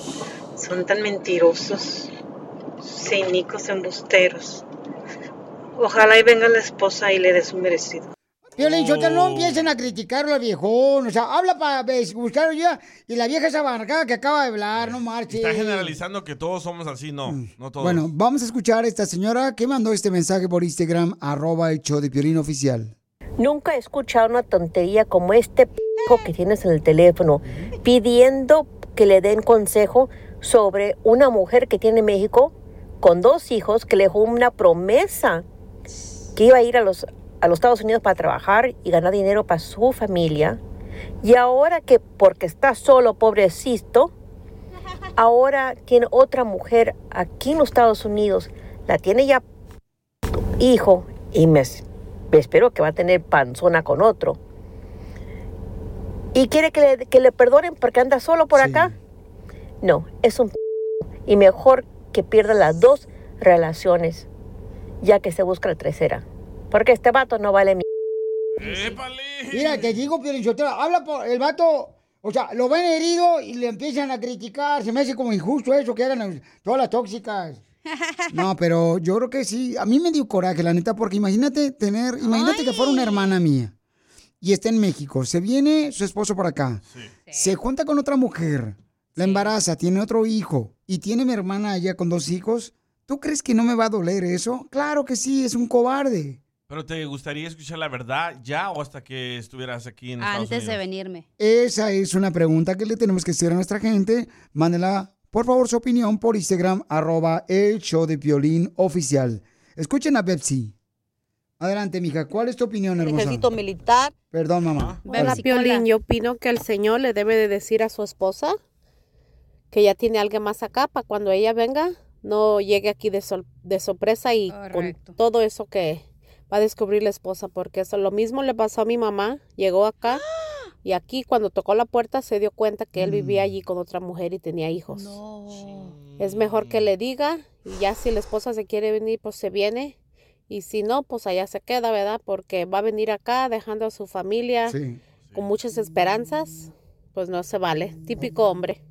Son tan mentirosos, cínicos, embusteros. Ojalá y venga la esposa y le dé su merecido. Piolín, yo te no empiecen a criticarlo al viejón. O sea, habla para buscar ya. Y la vieja esa barracada que acaba de hablar, no marches. Está generalizando que todos somos así. No, no todos. Bueno, vamos a escuchar a esta señora que mandó este mensaje por Instagram, arroba el show de Piolín Oficial. Nunca he escuchado una tontería como este p que tienes en el teléfono pidiendo que le den consejo sobre una mujer que tiene en México con dos hijos que le dejó una promesa que iba a ir a los, a los Estados Unidos para trabajar y ganar dinero para su familia. Y ahora que porque está solo, pobrecito, ahora tiene otra mujer aquí en los Estados Unidos, la tiene ya hijo y me, me espero que va a tener panzona con otro. ¿Y quiere que le, que le perdonen porque anda solo por acá? No, es un p- y mejor que pierda las dos relaciones, ya que se busca la tercera. Porque este vato no vale mi... Mira, te digo, Piolín Sotelo, habla por el vato. O sea, lo ven herido y le empiezan a criticar. Se me hace como injusto eso que hagan todas las tóxicas. *laughs* No, pero yo creo que sí. A mí me dio coraje, la neta, porque imagínate tener, imagínate que fuera una hermana mía y está en México. Se viene su esposo por acá. Se junta con otra mujer, la embaraza, tiene otro hijo y tiene mi hermana allá con dos hijos. ¿tú crees que no me va a doler eso? Claro que sí, es un cobarde. ¿Pero te gustaría escuchar la verdad ya o hasta que estuvieras aquí en Estados Antes de venirme. Esa es una pregunta que le tenemos que hacer a nuestra gente. Mándenla, por favor, su opinión por Instagram, arroba el show de violín oficial. Escuchen a Pepsi. Adelante, mija. ¿Cuál es tu opinión, hermosa? ejército militar. Perdón, mamá. Hola, Piolín, yo opino que el señor le debe de decir a su esposa que ya tiene alguien más acá para cuando ella venga no llegue aquí de, sol- de sorpresa y con todo eso que va a descubrir la esposa, porque eso lo mismo le pasó a mi mamá, llegó acá y aquí cuando tocó la puerta se dio cuenta que él vivía allí con otra mujer y tenía hijos. Es mejor que le diga y ya si la esposa se quiere venir, pues se viene. Y si no, pues allá se queda, ¿verdad? Porque va a venir acá dejando a su familia con muchas esperanzas. Pues no se vale. Típico hombre.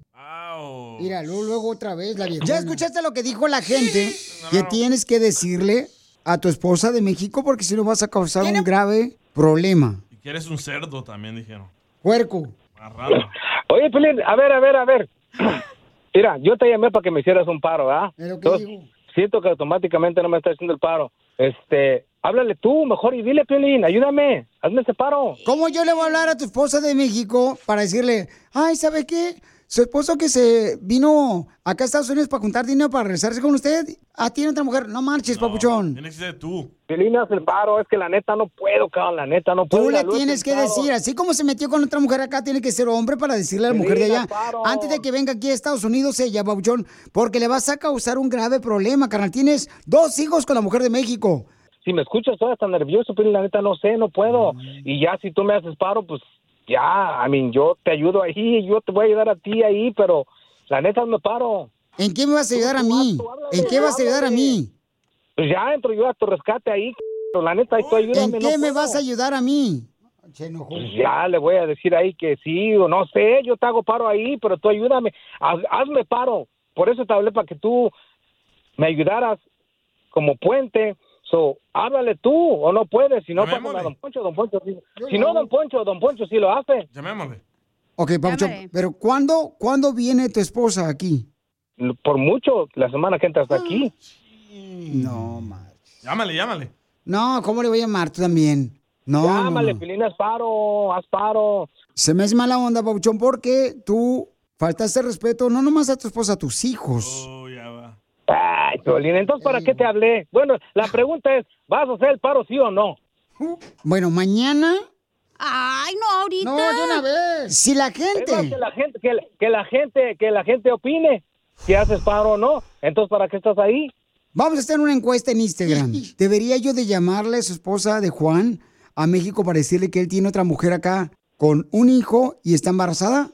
Mira, luego, luego otra vez la vieja. ¿Ya escuchaste lo que dijo la gente? Que tienes que decirle a tu esposa de México porque si no vas a causar un grave problema. Y que eres un cerdo también, dijeron. Puerco. Marrano. Oye, Pelín, a ver, a ver, a ver. *clears throat* Mira, yo te llamé para que me hicieras un paro. Entonces, siento que automáticamente no me está haciendo el paro. Este, háblale tú mejor y dile, Pelín, ayúdame, hazme ese paro. ¿Cómo yo le voy a hablar a tu esposa de México para decirle, ay, ¿sabe qué? Su esposo que se vino acá a Estados Unidos para juntar dinero para regresarse con usted, ah, tiene otra mujer. No marches, papuchón. Tienes que ser tú. Pelín, haz el paro, es que la neta no puedo, cabrón, la neta no puedo. Tú le tienes que decir, así como se metió con otra mujer acá, tiene que ser hombre para decirle a la mujer de allá, antes de que venga aquí a Estados Unidos ella, babuchón, porque le vas a causar un grave problema, carnal. Tienes dos hijos con la mujer de México. Si me escuchas todavía tan nervioso, Pelín, la neta no sé, no puedo. Mm. Y ya si tú me haces paro, pues ya, I mean, yo te ayudo ahí, yo te voy a ayudar a ti ahí, pero la neta me paro. ¿En qué me vas a ayudar a mí? ¿En qué vas a ayudar a mí? Pues ya entro yo a tu rescate ahí, pero la neta, tú ayúdame. ¿En no qué me vas a ayudar a mí? Pues ya le voy a decir ahí que sí, o no sé, yo te hago paro ahí, pero tú ayúdame, haz- hazme paro. Por eso te hablé para que tú me ayudaras como puente. So, háblale tú, o no puedes, si no, a Don Poncho, Don Poncho. Si no, Don Poncho, Don Poncho sí lo hace. Llamémosle. Ok, papuchón, pero ¿cuándo, ¿cuándo viene tu esposa aquí? Por mucho, la semana que entras aquí. No, ma. Llámale, llámale. No, ¿cómo le voy a llamar tú también? No, Llámale, no. Pilín, haz paro, haz paro. Se me hace mala onda, Pabuchón, porque tú faltaste respeto no nomás a tu esposa, a tus hijos. Ay, Piolín, entonces, ¿para qué te hablé? Bueno, la pregunta es, ¿vas a hacer el paro sí o no? Bueno, mañana. Ay, no, ahorita. No, de una vez. Si la Es más, gente. que la gente, que, la- que la gente, que la gente opine si haces paro o no. Entonces, ¿para qué estás ahí? Vamos a hacer una encuesta en Instagram. ¿Debería yo de llamarle a su esposa de Juan a México para decirle que él tiene otra mujer acá con un hijo y está embarazada?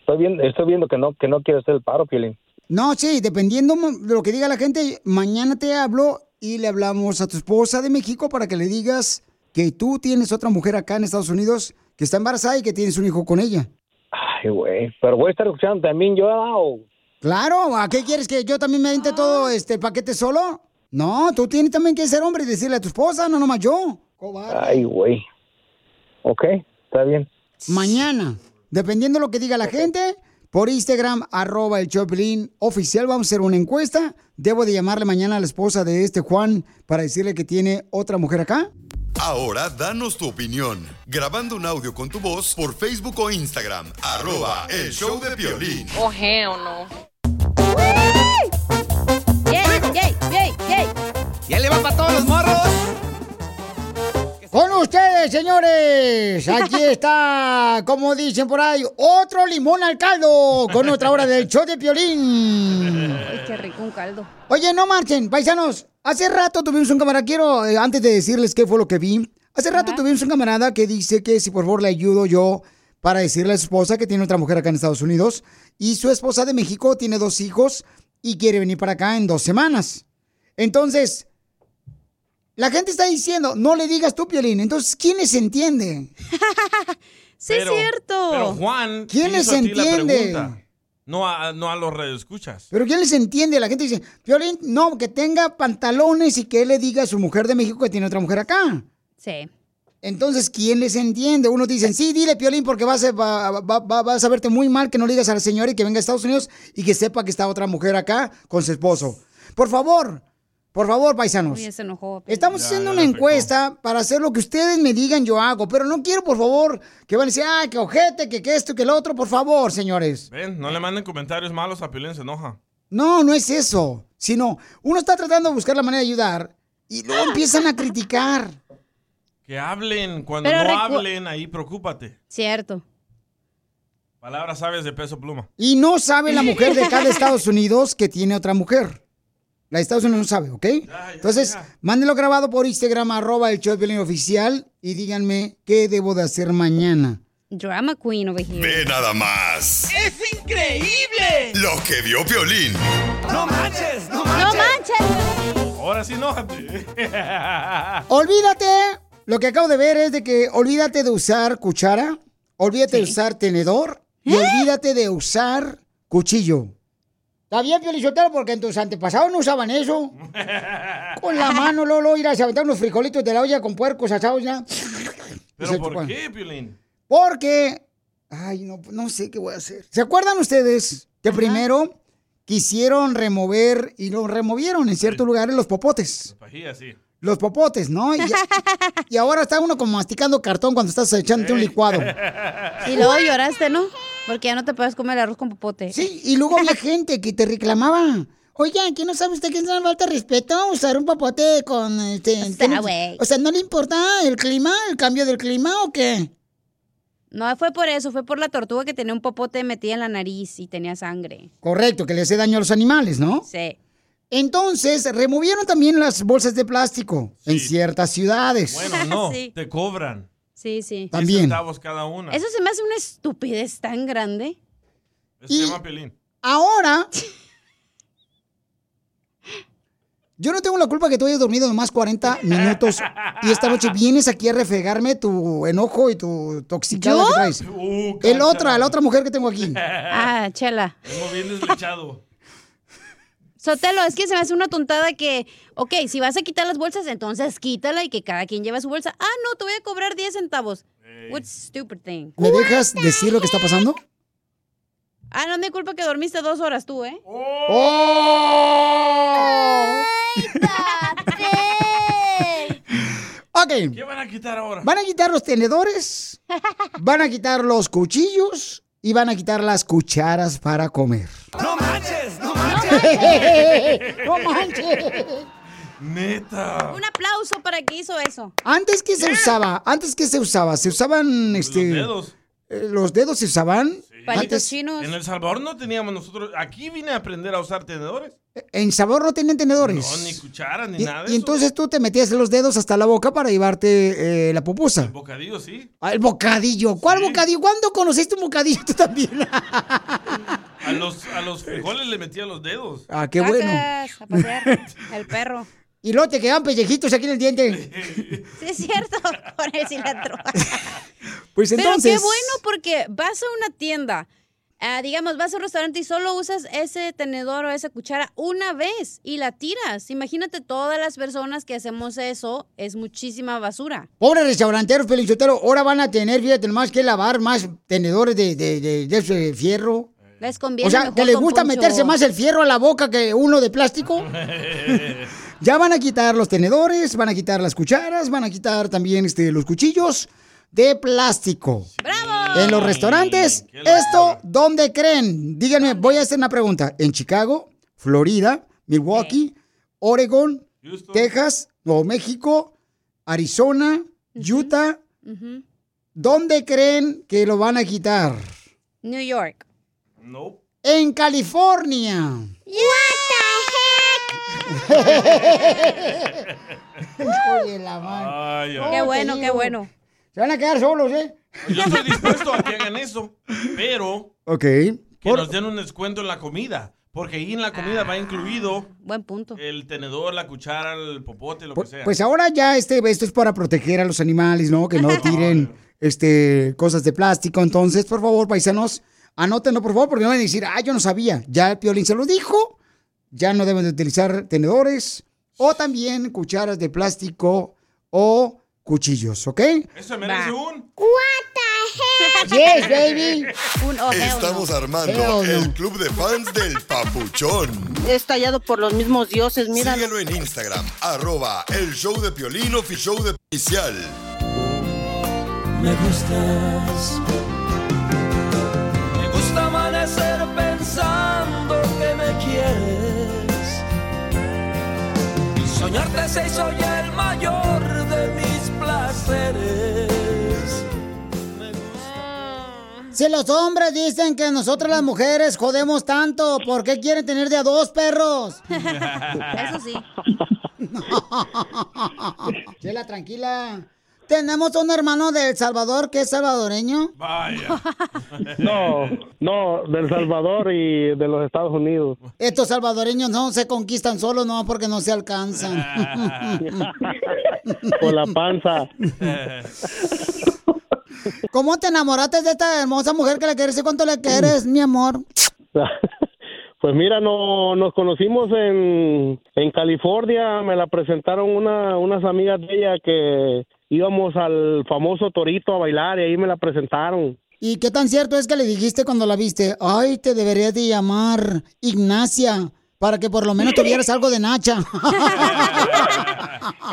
Estoy viendo, estoy viendo que no, que no quieres hacer el paro, Piolín. No, sí, dependiendo de lo que diga la gente, mañana te hablo y le hablamos a tu esposa de México para que le digas que tú tienes otra mujer acá en Estados Unidos que está embarazada y que tienes un hijo con ella. Ay, güey, pero voy a estar escuchando también yo, ah, Claro, ¿a qué quieres que yo también me aviente todo este paquete solo? No, tú tienes también que ser hombre y decirle a tu esposa, no nomás yo. Ay, güey. Ok, está bien. Mañana, dependiendo de lo que diga la gente, por Instagram, arroba el Choplin oficial, vamos a hacer una encuesta. ¿Debo de llamarle mañana a la esposa de este Juan para decirle que tiene otra mujer acá? Ahora danos tu opinión, grabando un audio con tu voz por Facebook o Instagram, arroba el show de violín. Oh, hell no. ¡Yay, yay, yay, yay! ¿Ya le va para todos los morros? Con ustedes, señores, aquí *laughs* está, como dicen por ahí, otro limón al caldo con otra hora del show de Piolín. Ay, qué rico un caldo. Oye, no marchen, paisanos. Hace rato tuvimos un camarada, quiero, eh, antes de decirles qué fue lo que vi, hace rato tuvimos un camarada que dice que si por favor le ayudo yo para decirle a su esposa que tiene otra mujer acá en Estados Unidos y su esposa de México tiene dos hijos y quiere venir para acá en dos semanas. Entonces, la gente está diciendo, no le digas tú, Piolín. Entonces, ¿quién les entiende? *laughs* Sí, Pero- es cierto. Pero Juan, ¿Quién les entiende? No a, no a los radioescuchas. Pero ¿quién les entiende? La gente dice, Piolín, no, que tenga pantalones y que él le diga a su mujer de México que tiene otra mujer acá. Sí. Entonces, ¿quién les entiende? Unos dicen, sí, dile, Piolín, porque vas a, va- va- va- vas a verte muy mal que no le digas a la señora y que venga a Estados Unidos y que sepa que está otra mujer acá con su esposo. Por favor, por favor, paisanos. Uy, se enojó. Estamos haciendo una encuesta para hacer lo que ustedes me digan, yo hago. Pero no quiero, por favor, que van a decir, ah, que ojete, que, que esto, que lo otro. Por favor, señores. Ven, no le manden comentarios malos a Piolín, se enoja. No, no es eso. Sino, uno está tratando de buscar la manera de ayudar y luego empiezan a criticar. Que hablen. Cuando Pero no hablen, ahí preocúpate. Cierto. Palabras sabias de peso pluma. Y no sabe la mujer de cada Estados Unidos que tiene otra mujer. La de Estados Unidos no sabe, ¿ok? Entonces, mándenlo grabado por Instagram, arroba el show de oficial y díganme qué debo de hacer mañana. Drama queen over here. Ve nada más. ¡Es increíble! Lo que vio Piolín. ¡No manches! ¡No ¡No manches! Ahora sí, enójate. *laughs* Olvídate, lo que acabo de ver es de que olvídate de usar cuchara, olvídate de usar tenedor y olvídate de usar cuchillo. Está bien, Piolichotero, porque en tus antepasados no usaban eso. *laughs* Con la mano, Lolo, ir a aventar unos frijolitos de la olla con puercos asados ya. ¿Pero por chupan. qué, Piolín? Porque, ay, no, no sé qué voy a hacer. ¿Se acuerdan ustedes que primero quisieron remover y lo removieron en ciertos lugares los popotes? Pajilla, sí. Los popotes, ¿no? Y, *laughs* y ahora está uno como masticando cartón cuando estás echándote un licuado. *laughs* Y luego lloraste, ¿no? Porque ya no te puedes comer el arroz con popote. Sí, y luego había *laughs* gente que te reclamaba. Oigan, ¿qué no sabe usted que es una falta de respeto usar un popote con este... sea, tiene- güey. o sea, ¿no le importa el clima, el cambio del clima o qué? No fue por eso, fue por la tortuga que tenía un popote metida en la nariz y tenía sangre. Correcto, que le hace daño a los animales, ¿no? Sí. Entonces, removieron también las bolsas de plástico en ciertas ciudades. Bueno, no, *laughs* Sí. te cobran. Sí, sí. También. centavos cada una. Eso se me hace una estupidez tan grande. Se llama Piolín. Ahora, yo no tengo la culpa que tú hayas dormido nomás 40 minutos y esta noche *laughs* vienes aquí a refregarme tu enojo y tu toxicada ¿Yo? que traes. Uh, El otra, la otra mujer que tengo aquí. Ah, chela. Vengo bien deslechado. Sotelo, es que se me hace una tontada que, ok, si vas a quitar las bolsas, entonces quítala y que cada quien lleve su bolsa. Ah, no, te voy a cobrar 10 centavos. What stupid thing. ¿Me dejas decir lo que está pasando? Ah, no es mi culpa que dormiste dos horas tú, ¿eh? ¡Oh! *laughs* Ok. ¿Qué van a quitar ahora? Van a quitar los tenedores, van a quitar los cuchillos y van a quitar las cucharas para comer. ¡No manches! ¡No *laughs* ¡No manches! Neta. Un aplauso para que hizo eso. Antes que se usaba, antes que se usaba, se usaban este Los dedos. eh, los dedos se usaban antes. chinos. En El Salvador no teníamos nosotros. Aquí vine a aprender a usar tenedores. En sabor no tenían tenedores. No, ni cucharas, ni y, nada de y eso. entonces tú te metías los dedos hasta la boca para llevarte eh, la pupusa. Bocadillo, sí. Ah, el bocadillo. ¿Cuál bocadillo? ¿Cuándo conociste un bocadillo tú también? *laughs* A los, a los frijoles le metía los dedos. ah, qué bueno. A pasear *laughs* el perro. Y luego te quedan pellejitos aquí en el diente. *laughs* Sí, es cierto, con el cilantro. Pues Pero entonces. qué bueno porque vas a una tienda, ah, digamos, vas a un restaurante y solo usas ese tenedor o esa cuchara una vez y la tiras. Imagínate todas las personas que hacemos eso, es muchísima basura. Pobres restauranteros, pelinchotero, ahora van a tener, fíjate, más que lavar más tenedores de, de, de, de ese fierro. Les conviene O sea, mejor que les gusta poncho. meterse más el fierro a la boca que uno de plástico. *laughs* Ya van a quitar los tenedores, van a quitar las cucharas, van a quitar también este, los cuchillos de plástico. ¡Bravo! En los restaurantes, ¿esto dónde creen? Díganme, voy a hacer una pregunta. ¿En Chicago, Florida, Milwaukee, Oregon, Texas, Nuevo México, Arizona, Utah? Ujú. ¿Dónde creen que lo van a quitar? New York. No. En California. *laughs* *laughs* Hijo de la madre. Ay, ay. Qué No, bueno, qué bueno. Se van a quedar solos, ¿eh? Yo estoy dispuesto a que hagan eso, pero Ok. que Por- nos den un descuento en la comida. Porque ahí en la comida va incluido Buen punto. el tenedor, la cuchara, el popote, lo que sea. Pues ahora ya este, esto es para proteger a los animales, ¿no? Que no *laughs* tiren este, cosas de plástico. Entonces, por favor, paisanos, anótenlo, por favor, porque no van a decir, ah, yo no sabía. Ya el Piolín se lo dijo. Ya no deben de utilizar tenedores o también cucharas de plástico o cuchillos, ¿ok? Eso merece un... What Yes, baby. Un oh, Estamos no. armando Hell no. el club de fans del Papuchón. Es tallado por los mismos dioses, mira. Síguelo en Instagram, arroba el show de Piolín show de oficial. Me gustas. Me gusta amanecer pensando que me quieres. Y soñarte se hizo ya el mayor Si los hombres dicen que nosotras las mujeres jodemos tanto, ¿por qué quieren tener de a dos perros? *laughs* Eso sí. *laughs* Chela, tranquila. Tenemos un hermano de El Salvador que es salvadoreño. Vaya. *laughs* No, no, del Salvador y de los Estados Unidos. Estos salvadoreños no se conquistan solos, no, porque no se alcanzan. *laughs* Por la panza. *laughs* ¿Cómo te enamoraste de esta hermosa mujer que le quieres y cuánto le quieres, mi amor? Pues mira, no, nos conocimos en, en California, me la presentaron una, unas amigas de ella que íbamos al famoso Torito a bailar y ahí me la presentaron. ¿Y qué tan cierto es que le dijiste cuando la viste? Ay, te deberías de llamar Ignacia, para que por lo menos tuvieras algo de Nacha. *laughs*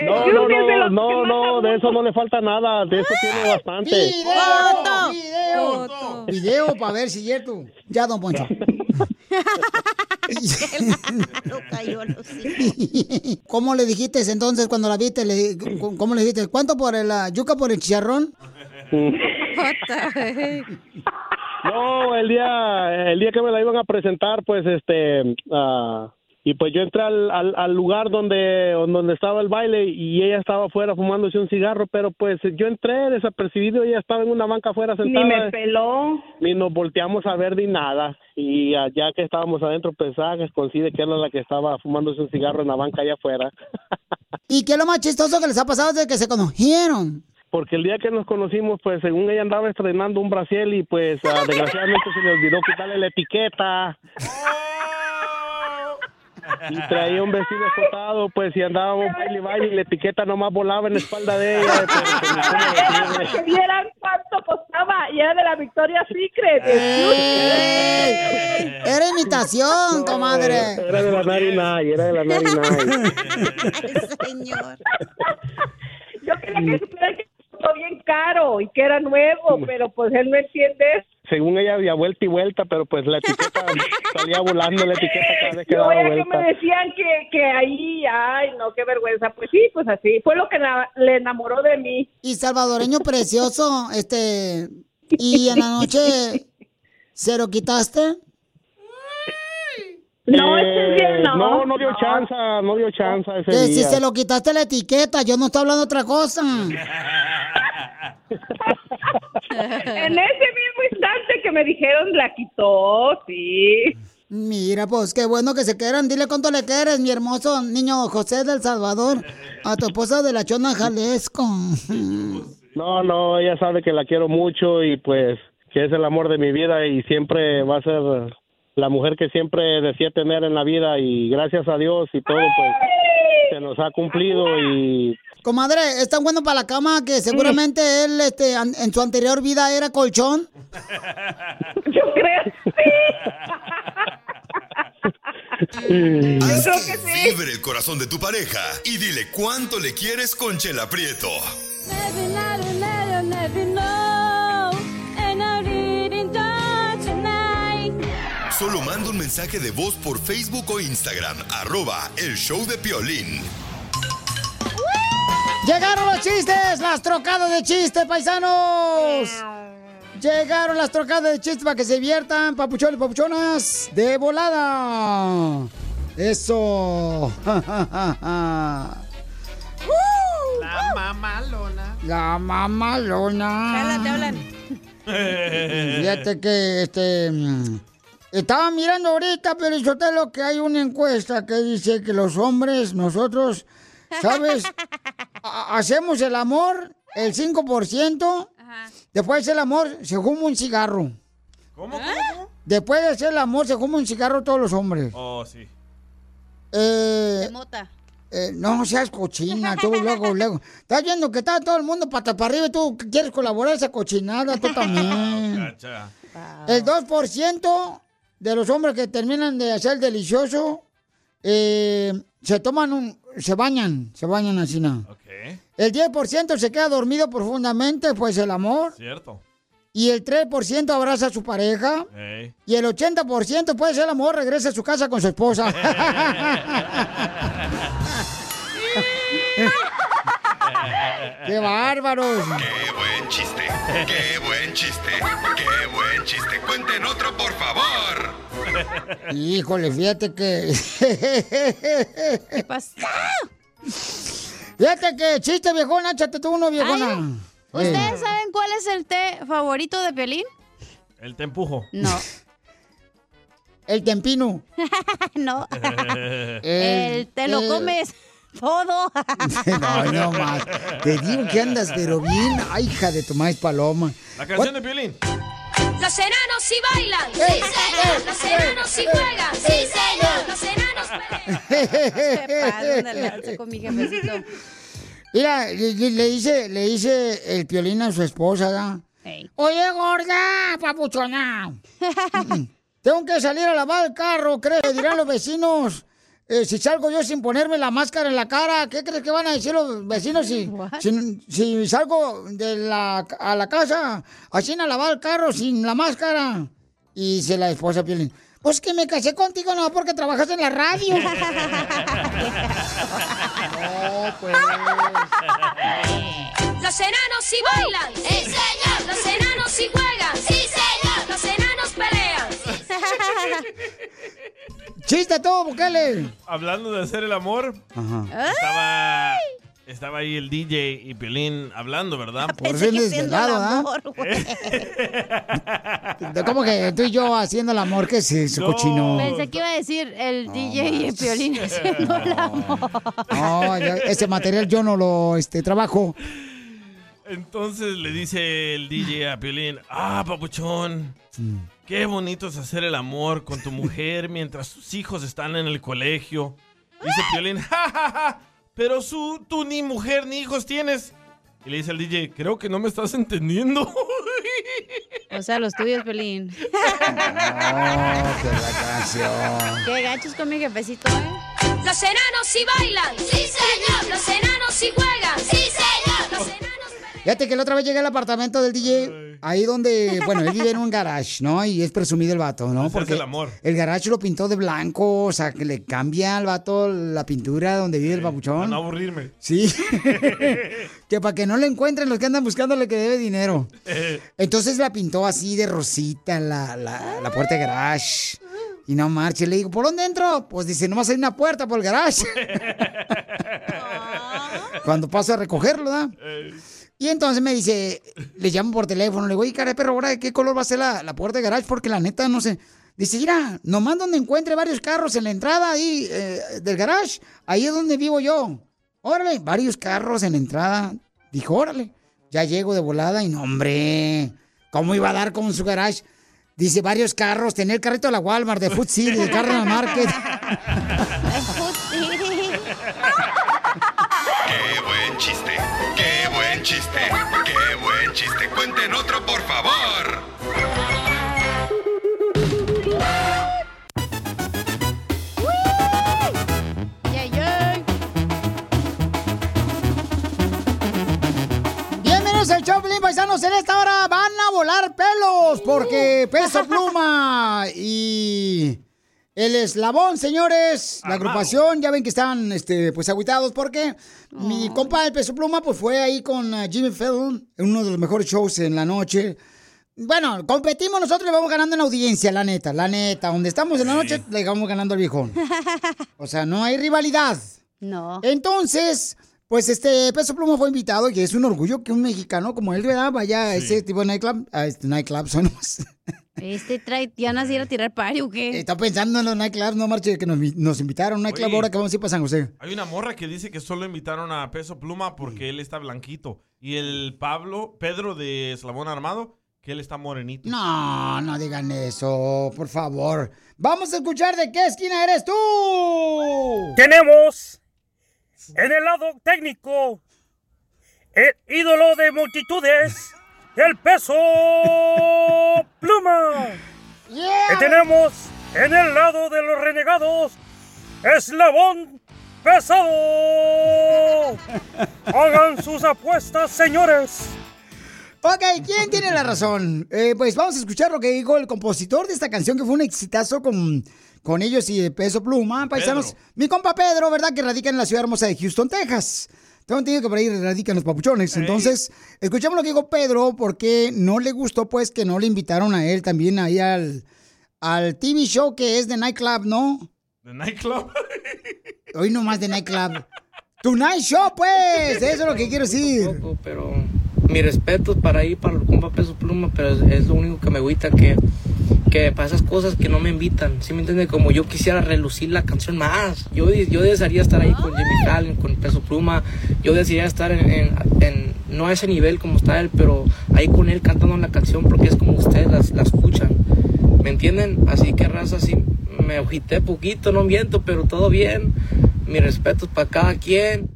No, no, no, no, no, de eso no le falta nada, de eso tiene bastante. ¡Video! ¡Video! Video para ver si es cierto. Ya, don Poncho. *laughs* *laughs* ¿Cómo le dijiste entonces cuando la viste? Le- ¿Cómo le dijiste? ¿Cuánto por la yuca por el chicharrón? No, el día, el día que me la iban a presentar, pues, este, ah, y pues yo entré al, al, al lugar donde, donde estaba el baile y ella estaba afuera fumándose un cigarro, pero pues yo entré desapercibido, ella estaba en una banca afuera sentada. me peló. Ni nos volteamos a ver ni nada. Y ah, ya que estábamos adentro, pensaba que coincide que era la que estaba fumándose un cigarro en la banca allá afuera. *laughs* ¿Y qué es lo más chistoso que les ha pasado desde que se conocieron? Porque el día que nos conocimos, pues según ella andaba estrenando un brasiel y pues ah, desgraciadamente se le olvidó quitarle la etiqueta. *laughs* Y traía un vestido escotado, pues y andábamos baile y baile y la etiqueta nomás volaba en la espalda de ella. pero, pues. *laughs* Que vieran cuánto costaba y era de la Victoria Secret. Era imitación, comadre. Era de la Narinay, era de la Narinay. *laughs* Señor. Yo quería que supiera que costó bien caro y que era nuevo, pero pues él no entiende eso. Según ella había vuelta y vuelta, pero pues la etiqueta *laughs* salía volando la etiqueta cada vez que daba veía que vuelta. me decían que, que ahí, ay, no, qué vergüenza. Pues sí, pues así. Fue lo que le enamoró de mí. Y salvadoreño precioso, este... ¿Y en la noche se lo quitaste? No, ese Eh, día no. no, no dio chance, no dio chance ese Que si se lo quitaste la etiqueta, yo no estoy hablando de otra cosa. *laughs* En ese mismo instante que me dijeron la quitó, sí. Mira, pues qué bueno que se quieran. Dile cuánto le quieres, mi hermoso niño José del Salvador, a tu esposa de la Chona Jalisco. No, no, ella sabe que la quiero mucho y pues que es el amor de mi vida y siempre va a ser la mujer que siempre decía tener en la vida y gracias a Dios y todo pues se nos ha cumplido y Comadre, ¿es tan bueno para la cama que seguramente él este, an- en su anterior vida era colchón? *laughs* Yo creo, Haz que *laughs* vibre el corazón de tu pareja y dile cuánto le quieres con Chela Prieto. Solo manda un mensaje de voz por Facebook o Instagram, arroba el show de Piolín. ¡Llegaron los chistes! ¡Las trocadas de chistes, paisanos! Llegaron las trocadas de chistes para que se diviertan, papuchones y papuchonas, de volada. Eso. *laughs* La mamalona. La mamalona. te hablan. *laughs* Fíjate que este. Estaba mirando ahorita, pero yo te lo que hay una encuesta que dice que los hombres, nosotros, ¿sabes? Ha- hacemos el amor el 5%. Después de hacer el amor, se fuma un cigarro. ¿Cómo? Después de hacer el amor, se fuma un cigarro todos los hombres. Oh, sí. Eh, De mota. Eh, no seas cochina, tú *laughs* luego, luego. Estás viendo que está todo el mundo pata para arriba y tú quieres colaborar esa cochinada, tú también. Cacha. El 2% de los hombres que terminan de hacer delicioso eh, se toman un. Se bañan, se bañan así, ¿no? El 10% se queda dormido profundamente, pues el amor. Cierto. Y el 3% abraza a su pareja. Y el 80% puede ser el amor, regresa a su casa con su esposa. *laughs* *laughs* ¡Qué bárbaros! ¡Qué buen chiste! ¡Qué buen chiste! ¡Qué buen chiste! ¡Cuenten otro, por favor! Híjole, fíjate que. ¿Qué pasa? Fíjate que chiste, viejona, échate tú uno, viejona. Ay, ¿Ustedes saben cuál es el té favorito de Piolín? El te empujo. No. El tempino. *laughs* no. El- *laughs* el te lo el- comes todo. *laughs* no, no más. Te digo que andas, pero bien. Ay, hija de tu maíz paloma. La canción de Piolín. Los enanos sí bailan, sí ¡Eh! señor. Los enanos sí juegan, sí señor. Los enanos de lanza con mi jefecito. Mira, le, le- le dice, le dice el piolín a su esposa. Oye, gorda, papuchona. *laughs* Tengo que salir a lavar el carro, ¿crees? Dirán los vecinos. Eh, si salgo yo sin ponerme la máscara en la cara, ¿qué crees que van a decir los vecinos si, *laughs* si, si salgo de la, a la casa así a lavar el carro sin la máscara? Y dice la esposa Piolín, pues que me casé contigo no porque trabajas en la radio. *laughs* *laughs* no, pues. Los enanos sí bailan, sí señor. Los enanos sí juegan, sí Chiste todo, Bukele. Hablando de hacer el amor, Ajá. estaba, estaba ahí el DJ y Piolín hablando, ¿verdad? Por eso es desvelado, ¿ah? ¿Cómo que tú y yo haciendo el amor? ¿Qué es eso, cochino? Pensé que iba a decir el DJ y el Piolín *laughs* haciendo el amor. No, yo- ese material yo no lo este, trabajo. Entonces le dice el DJ a Piolín, ah, papuchón, Mm. Qué bonito es hacer el amor con tu mujer *laughs* mientras tus hijos están en el colegio. Dice Piolín, *laughs* ja, ja, ja, pero su, tú ni mujer ni hijos tienes. Y le dice al DJ, creo que no me estás entendiendo. *laughs* O sea, los tuyos, Piolín. Qué gachos con mi jefecito, ¿eh? Los enanos sí bailan, sí señor. Los enanos sí juegan, sí señor. Los enanos Fíjate que la otra vez llegué al apartamento del DJ, ahí donde, bueno, él vive en un garage, ¿no? Y es presumido el vato, ¿no? Hace el amor. el garage lo pintó de blanco, o sea, que le cambia al vato la pintura donde vive el papuchón. Para no aburrirme. Sí. *laughs* *laughs* que para que no le encuentren los que andan buscándole que debe dinero. *laughs* Entonces la pintó así de rosita la, la, la puerta de garage. Y no marche, le digo, ¿por dónde entro? Pues dice, nomás hay una puerta por el garage. Cuando paso a recogerlo, ¿verdad? Y entonces me dice, le llamo por teléfono, le digo, oye, cara de perro, ahora de qué color va a ser la, la puerta de garage, porque la neta no sé. Dice, mira, nomás donde encuentre varios carros en la entrada ahí eh, del garage, ahí es donde vivo yo. Órale, varios carros en la entrada. Dijo, órale. Ya llego de volada y no, hombre, ¿cómo iba a dar con su garage? Dice, varios carros, tener carrito de la Walmart, de Food City, de Carna Market. *laughs* chiste! ¡Qué buen chiste! ¡Cuenten otro, por favor! Bienvenidos al Choplin, paisanos. En esta hora van a volar pelos porque Peso Pluma y el Eslabón, señores, la agrupación, ya ven que están este, pues agüitados porque mi compa el Peso Pluma pues fue ahí con uh, Jimmy Fallon en uno de los mejores shows en la noche. Bueno, competimos nosotros y vamos ganando en audiencia, la neta, la neta. Donde estamos en la noche, le vamos ganando al viejón. *laughs* O sea, no hay rivalidad. No. Entonces, pues este Peso Pluma fue invitado y es un orgullo que un mexicano como él, ¿verdad? Vaya a ese tipo de nightclub. A este nightclub, son. *laughs* Este trae de ir a tirar pari o qué. Está pensando en los nightclubs, no marche, que nos, nos invitaron a un nightclub ahora que vamos a ir para San José. Hay una morra que dice que solo invitaron a Peso Pluma porque él está blanquito. Y el Pablo, Pedro de Eslabón Armado, que él está morenito. No, no digan eso, por favor. Vamos a escuchar de qué esquina eres tú. Tenemos En el lado técnico, el ídolo de multitudes, el peso pluma. Y tenemos en el lado de los renegados, eslabón pesado. *laughs* Hagan sus apuestas, señores. Ok, ¿quién tiene la razón? Eh, pues vamos a escuchar lo que dijo el compositor de esta canción, que fue un exitazo con, con ellos y Peso Pluma, paisanos. Mi compa Pedro, ¿verdad? Que radica en la ciudad hermosa de Houston, Texas. Tengo entendido que por ahí radican los papuchones. Entonces, escuchamos lo que dijo Pedro, porque no le gustó, pues, que no le invitaron a él también ahí al, al TV show que es de Nightclub, ¿no? ¿De nightclub? *laughs* Hoy nomás de Nightclub. Tu Night Show, pues. Eso es lo que quiero decir. pero mi respeto para ahí, para el compa Peso Pluma, pero es, es lo único que me agüita que, que para esas cosas que no me invitan, ¿sí me entiende? Como yo quisiera relucir la canción más. Yo, yo desearía estar ahí con Jimmy Fallon, con Peso Pluma. Yo desearía estar en, en- en- no a ese nivel como está él, pero ahí con él cantando la canción porque es como ustedes las- la escuchan. ¿Me entienden? Así que raza, sí me agité poquito, no miento, pero todo bien. Mi respeto para cada quien.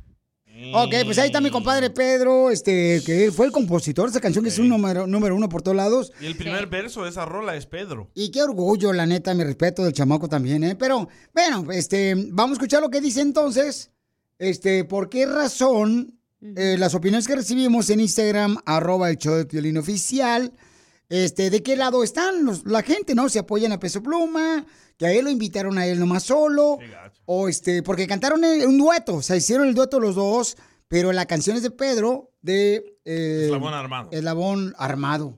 Ok, pues ahí está mi compadre Pedro, este, que fue el compositor de esa canción, que es un número, número uno por todos lados. Y el primer verso de esa rola es Pedro. Y qué orgullo, la neta, mi respeto del chamaco también, ¿eh? Pero, bueno, este, vamos a escuchar lo que dice entonces. Este, ¿por qué razón eh, las opiniones que recibimos en Instagram, arroba el show de Piolín oficial, este, de qué lado están los- la gente, ¿no? Se apoyan a Peso Pluma, que a él lo invitaron a él nomás solo, o este, porque cantaron el- un dueto, o sea, hicieron el dueto los dos, pero la canción es de Pedro, de... eh, Eslabón Armado. Eslabón Armado.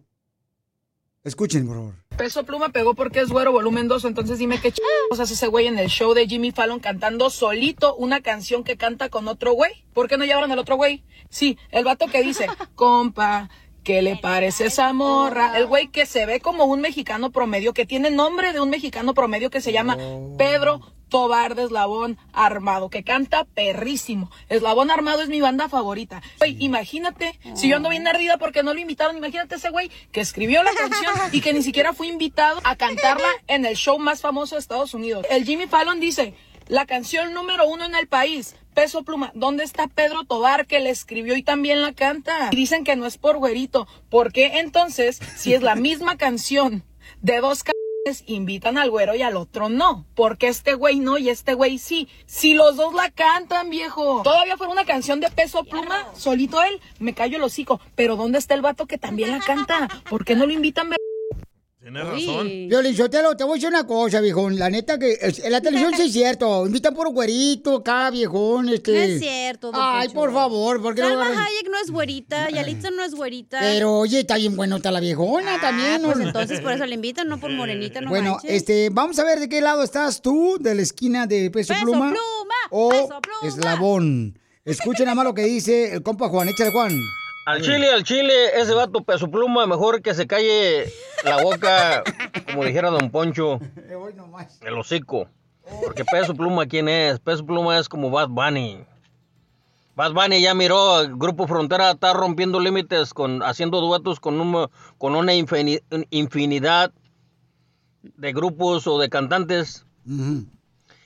Escuchen, por favor. Peso Pluma pegó porque es güero volumen 2, entonces dime qué ch... hace ese güey en el show de Jimmy Fallon cantando solito una canción que canta con otro güey. ¿Por qué no llevaron al otro güey? Sí, el vato que dice, compa, ¿qué le parece esa morra? El güey que se ve como un mexicano promedio, que tiene nombre de un mexicano promedio que se llama Pedro Tobar de Eslabón Armado, que canta perrísimo. Eslabón Armado es mi banda favorita. Güey, imagínate, si yo ando bien ardida porque no lo invitaron, imagínate ese güey que escribió la canción y que ni siquiera fue invitado a cantarla en el show más famoso de Estados Unidos. El Jimmy Fallon dice, la canción número uno en el país, Peso Pluma, ¿dónde está Pedro Tobar que le escribió y también la canta? Y dicen que no es por güerito. ¿Por qué entonces, si es la misma canción de dos cabrones, invitan al güero y al otro no? Porque este güey no y este güey sí. Si los dos la cantan, viejo. Todavía fuera una canción de Peso Pluma, solito él, me callo el hocico. Pero ¿dónde está el vato que también la canta? ¿Por qué no lo invitan? Tienes razón. Violín Sotelo, te voy a decir una cosa, viejón. La neta que en la televisión sí es cierto. Invitan por güerito acá, viejón. Este... No es cierto, don Ay, por favor, porque no Salma agarran- Hayek no es güerita, Yalitza no es güerita. Pero oye, está bien bueno, está la viejona también. ¿no? Pues entonces por eso le invitan, no por morenita, no bueno, manches. este, vamos a ver de qué lado estás tú, de la esquina de Peso, Peso Pluma, Pluma, o Peso Pluma. Eslabón. Escuchen nada más lo que dice el compa Juan, échale Juan. Al chile, al chile, ese vato peso pluma, mejor que se calle la boca, como dijera don Poncho, el hocico. Porque peso pluma, ¿quién es? Peso pluma es como Bad Bunny. Bad Bunny ya miró, el Grupo Frontera está rompiendo límites, con haciendo duetos con, un, con una infini- infinidad de grupos o de cantantes.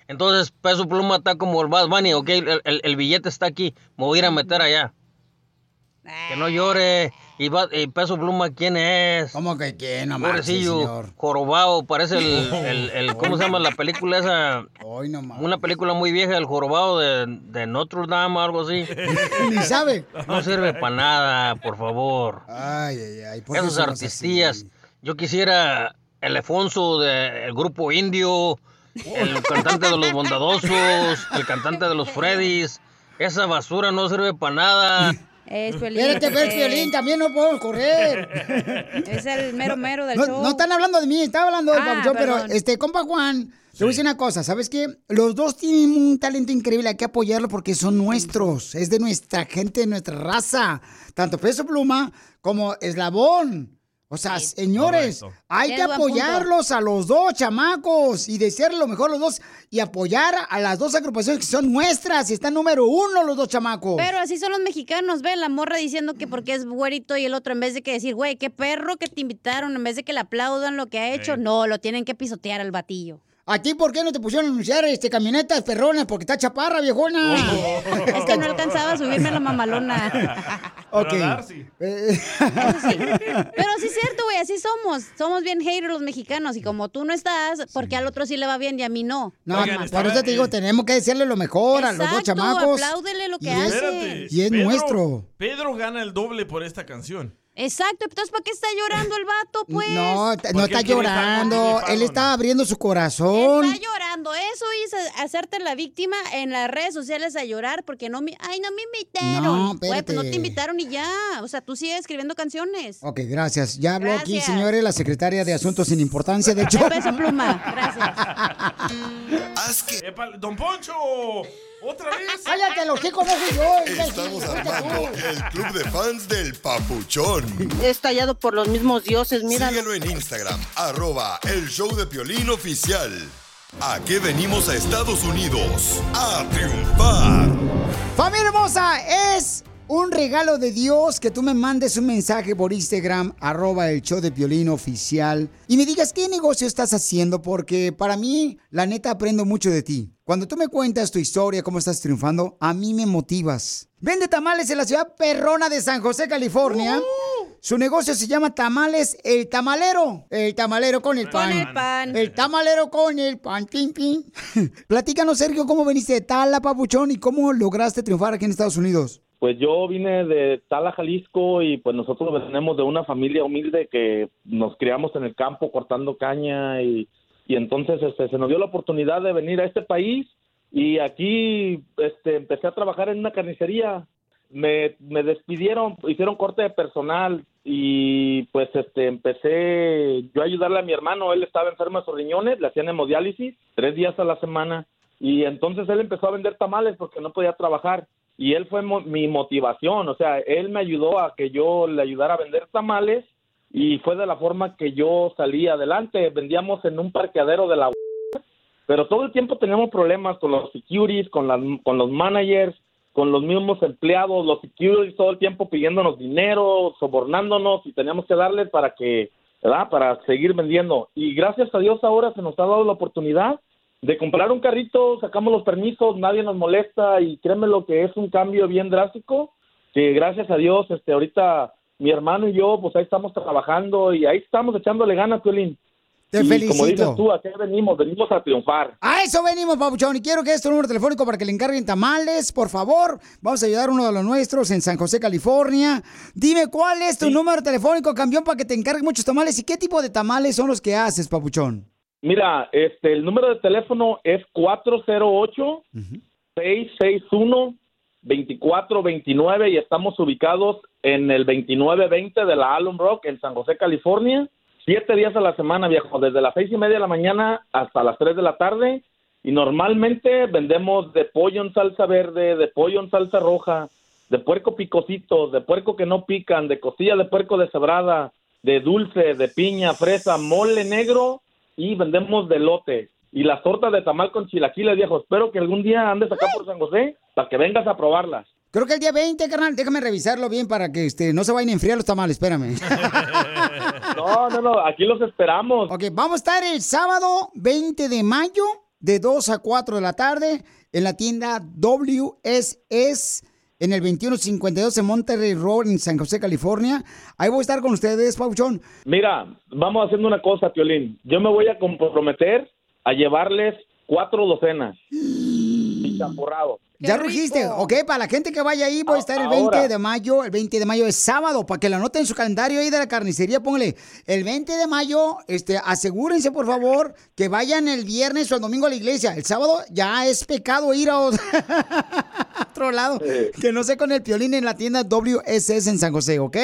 Entonces, Peso Pluma está como el Bad Bunny, ok, el, el- el billete está aquí, me voy a ir a meter allá. Que no llore. ¿Y, va- y Peso Pluma quién es? ¿Cómo que quién? No Pobrecillo, señor. jorobado, parece el, *laughs* el, el- ¿cómo se llama la película esa? Una película muy vieja, el jorobado de, de Notre Dame, algo así. *laughs* Ni sabe. No sirve para nada, por favor. Ay, ay, ay. ¿por Esos. Yo quisiera el Alfonso del grupo indio, el cantante de los *laughs* bondadosos, el cantante de los Freddys. Esa basura no sirve para nada. Es Piolín. Espérate, Piolín, también no podemos correr. *laughs* Es el mero mero del no, show. no están hablando de mí, estaba hablando del Ah, pero este, compa Juan, te voy a decir una cosa, ¿sabes qué? Los dos tienen un talento increíble, hay que apoyarlo porque son nuestros, es de nuestra gente, de nuestra raza, tanto Peso Pluma como Eslabón. O sea, señores, correcto. hay que apoyarlos a los dos chamacos y desearle lo mejor a los dos y apoyar a las dos agrupaciones que son nuestras y están número uno los dos chamacos. Pero así son los mexicanos, ve, la morra diciendo que porque es güerito y el otro en vez de que decir, güey, qué perro que te invitaron, en vez de que le aplaudan lo que ha hecho, Sí. no, lo tienen que pisotear al batillo. ¿A ti por qué no te pusieron a anunciar este, camionetas perronas? Porque está chaparra, viejona. *laughs* Es que no alcanzaba a subirme a la mamalona. *laughs* Ok. *laughs* Pero sí es cierto, güey, así somos. Somos bien haters los mexicanos. Y como tú no estás, porque al otro sí le va bien y a mí no. No, por eso te digo, tenemos que decirle lo mejor a los dos Exacto, chamacos. apláudele lo que Y es- hace. Y es Pedro- nuestro. Pedro gana el doble por esta canción. Exacto, entonces ¿para qué está llorando el vato, pues? No, no está llorando. Él está abriendo su corazón. Está llorando. Eso hizo hacerte la víctima en las redes sociales a llorar porque no me... Ay, no me invitaron. No, Güey, pues no te invitaron y ya. O sea, tú sigues escribiendo canciones. Ok, gracias. Ya habló aquí, señores, la secretaria de Asuntos sin Importancia. De hecho, De peso pluma. Gracias. *laughs* Epa, ¡Don Poncho! ¡Otra vez! ¡Cállate, los chicos, no soy yo! Estamos armando el club de fans del Papuchón. Es tallado por los mismos dioses, mira. Síguelo en Instagram, arroba el show de Piolín oficial. ¿A qué venimos a Estados Unidos? ¡A triunfar! Familia hermosa, es un regalo de Dios que tú me mandes un mensaje por Instagram, arroba el show de Piolín oficial, y me digas qué negocio estás haciendo, porque para mí, la neta, aprendo mucho de ti. Cuando tú me cuentas tu historia, cómo estás triunfando, a mí me motivas. Vende tamales en la ciudad perrona de San José, California. Su negocio se llama Tamales El Tamalero. El tamalero con el pan. el pan. El tamalero con el pan. Pin, pin. *laughs* Platícanos, Sergio, cómo veniste de Tala, Papuchón, y cómo lograste triunfar aquí en Estados Unidos. Pues yo vine de Tala, Jalisco, y pues nosotros venimos de una familia humilde que nos criamos en el campo cortando caña y, y entonces este, se nos dio la oportunidad de venir a este país y aquí este, empecé a trabajar en una carnicería. Me, me despidieron, hicieron corte de personal y pues este empecé yo a ayudarle a mi hermano, él estaba enfermo de sus riñones, le hacían hemodiálisis tres días a la semana y entonces él empezó a vender tamales porque no podía trabajar y él fue mo- mi motivación, o sea, él me ayudó a que yo le ayudara a vender tamales y fue de la forma que yo salí adelante, vendíamos en un parqueadero de la pero todo el tiempo teníamos problemas con los securities, con, las, con los managers, con los mismos empleados, los securities todo el tiempo pidiéndonos dinero, sobornándonos y teníamos que darles para que, ¿verdad? Para seguir vendiendo. Y gracias a Dios ahora se nos ha dado la oportunidad de comprar un carrito, sacamos los permisos, nadie nos molesta y créeme lo que es un cambio bien drástico, que gracias a Dios, este, ahorita mi hermano y yo, pues ahí estamos trabajando y ahí estamos echándole ganas, Piolín. Te Y Como felicito. dices tú, ¿a qué venimos? Venimos a triunfar. A eso venimos, Papuchón, y quiero que es tu número telefónico para que le encarguen tamales, por favor. Vamos a ayudar a uno de los nuestros en San José, California. Dime cuál es tu número telefónico, campeón, para que te encarguen muchos tamales y qué tipo de tamales son los que haces, Papuchón. Mira, este, el número de teléfono es 408-661-2429 y estamos ubicados en el 2920 de la Alum Rock en San José, California. Siete días a la semana, viejo, desde las seis y media de la mañana hasta las tres de la tarde. Y normalmente vendemos de pollo en salsa verde, de pollo en salsa roja, de puerco picosito, de puerco que no pican, de costilla de puerco deshebrada, de dulce, de piña, fresa, mole negro y vendemos de lote. Y las tortas de tamal con chilaquiles, viejo. Espero que algún día andes acá por San José para que vengas a probarlas. Creo que el día 20, carnal, déjame revisarlo bien para que este, no se vayan a enfriar los tamales, espérame. *laughs* No, no, no, aquí los esperamos. Ok, vamos a estar el sábado 20 de mayo de 2 a 4 de la tarde en la tienda WSS en el 2152 en Monterrey Road en San José, California. Ahí voy a estar con ustedes, Pauchón. Mira, vamos haciendo una cosa, Piolín. Yo me voy a comprometer a llevarles cuatro docenas *gasps* y champurrado. Ya rugiste, ok, para la gente que vaya ahí, voy a estar el Ahora. 20 de mayo, el 20 de mayo es sábado, para que lo anoten en su calendario ahí de la carnicería, póngale, el 20 de mayo, este, asegúrense por favor que vayan el viernes o el domingo a la iglesia, el sábado ya es pecado ir a otro *laughs* otro lado, que no sé con el piolín en la tienda WSS en San José, ¿ok?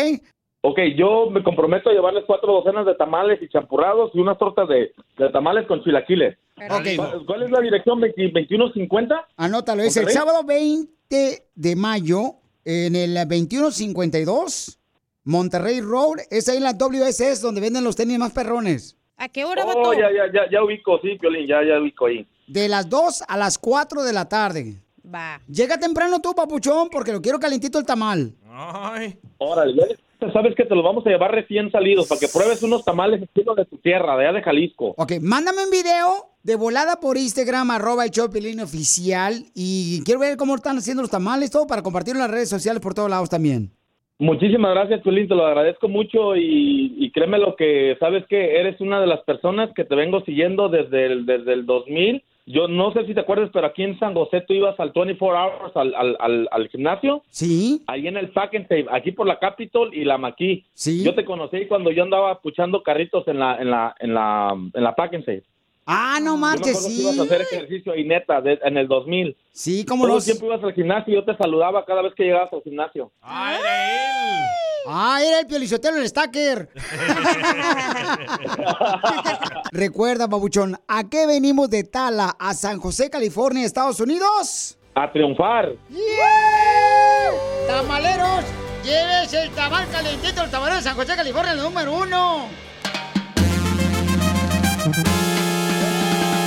Ok, yo me comprometo a llevarles cuatro docenas de tamales y champurrados y unas tortas de, de tamales con chilaquiles. ¿Cuál, cuál es la dirección? ¿20 ¿2150? Anótalo, es el sábado 20 de mayo en el 2152 Monterrey Road, es ahí en la WSS donde venden los tenis más perrones. ¿A qué hora, Oh, ya, ya, ya, ya ubico, sí, Piolín, ya, ya ubico ahí. De las 2 a las 4 de la tarde. Va. Llega temprano tú, papuchón, porque lo quiero calentito el tamal. Ay. Órale, sabes que te los vamos a llevar recién salidos para que pruebes unos tamales estilo de tu tierra, de allá de Jalisco. Ok, mándame un video de volada por Instagram, arroba el Piolín oficial. Y quiero ver cómo están haciendo los tamales, todo para compartirlo en las redes sociales por todos lados también. Muchísimas gracias, Piolín, te lo agradezco mucho y, y créeme lo que sabes que eres una de las personas que te vengo siguiendo desde el, desde el 2000. Yo no sé si te acuerdas, pero aquí en San José tú ibas al 24 Hours al, al, al, al gimnasio. Sí. Ahí en el Pack and Save, aquí por la Capitol y la Maquis. Sí. Yo te conocí cuando yo andaba puchando carritos en la en la en la en la Pack and Save. Ah, no Yo me marches, que sí. ibas a hacer ejercicio ahí neta de- en el 2000. Sí, no. el tiempo ibas al gimnasio y yo te saludaba cada vez que llegabas al gimnasio. Ah, era el piolizotelo, el stacker. *laughs* Recuerda, babuchón, ¿a qué venimos de Tala a San José, California, Estados Unidos? A triunfar. ¡Tamaleros! ¡Lleves el tamal calentito, el tamalero de San José, California, el número uno!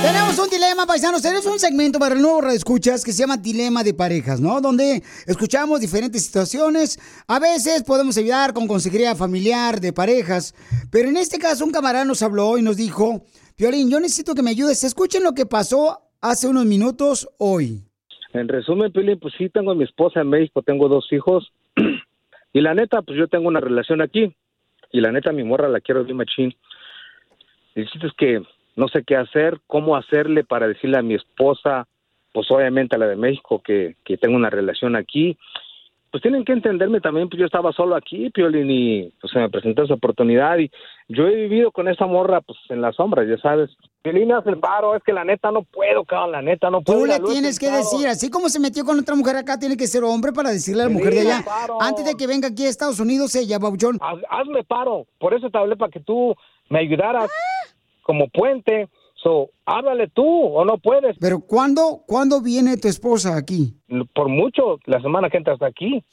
Tenemos un dilema, paisanos. Tenemos un segmento para el nuevo Escuchas que se llama Dilema de Parejas, ¿no? Donde escuchamos diferentes situaciones. A veces podemos ayudar con consejería familiar de parejas. Pero en este caso, un camarada nos habló y nos dijo: Violín, yo necesito que me ayudes. Escuchen lo que pasó hace unos minutos hoy. En resumen, Pili, pues sí, tengo a mi esposa en México, tengo dos hijos. *clears throat* y la neta, pues yo tengo una relación aquí. Y la neta, mi morra la quiero bien machín. El chiste es que no sé qué hacer, cómo hacerle para decirle a mi esposa, pues obviamente a la de México, que, que tengo una relación aquí. Pues tienen que entenderme también, pues yo estaba solo aquí, Piolín, y pues se me presentó esa oportunidad. Y yo he vivido con esa morra, pues en las sombras, ya sabes. Piolín, haz el paro, es que la neta no puedo, cabrón, la neta no puedo. Tú le tienes que decir, así como se metió con otra mujer acá, tiene que ser hombre para decirle a la mujer de allá. claro. Antes de que venga aquí a Estados Unidos, ella, Babuchón. Haz- hazme paro. Por eso te hablé para que tú me ayudaras como puente. So, háblale tú o no puedes. Pero ¿cuándo, ¿cuándo viene tu esposa aquí? Por mucho, la semana que entra hasta aquí.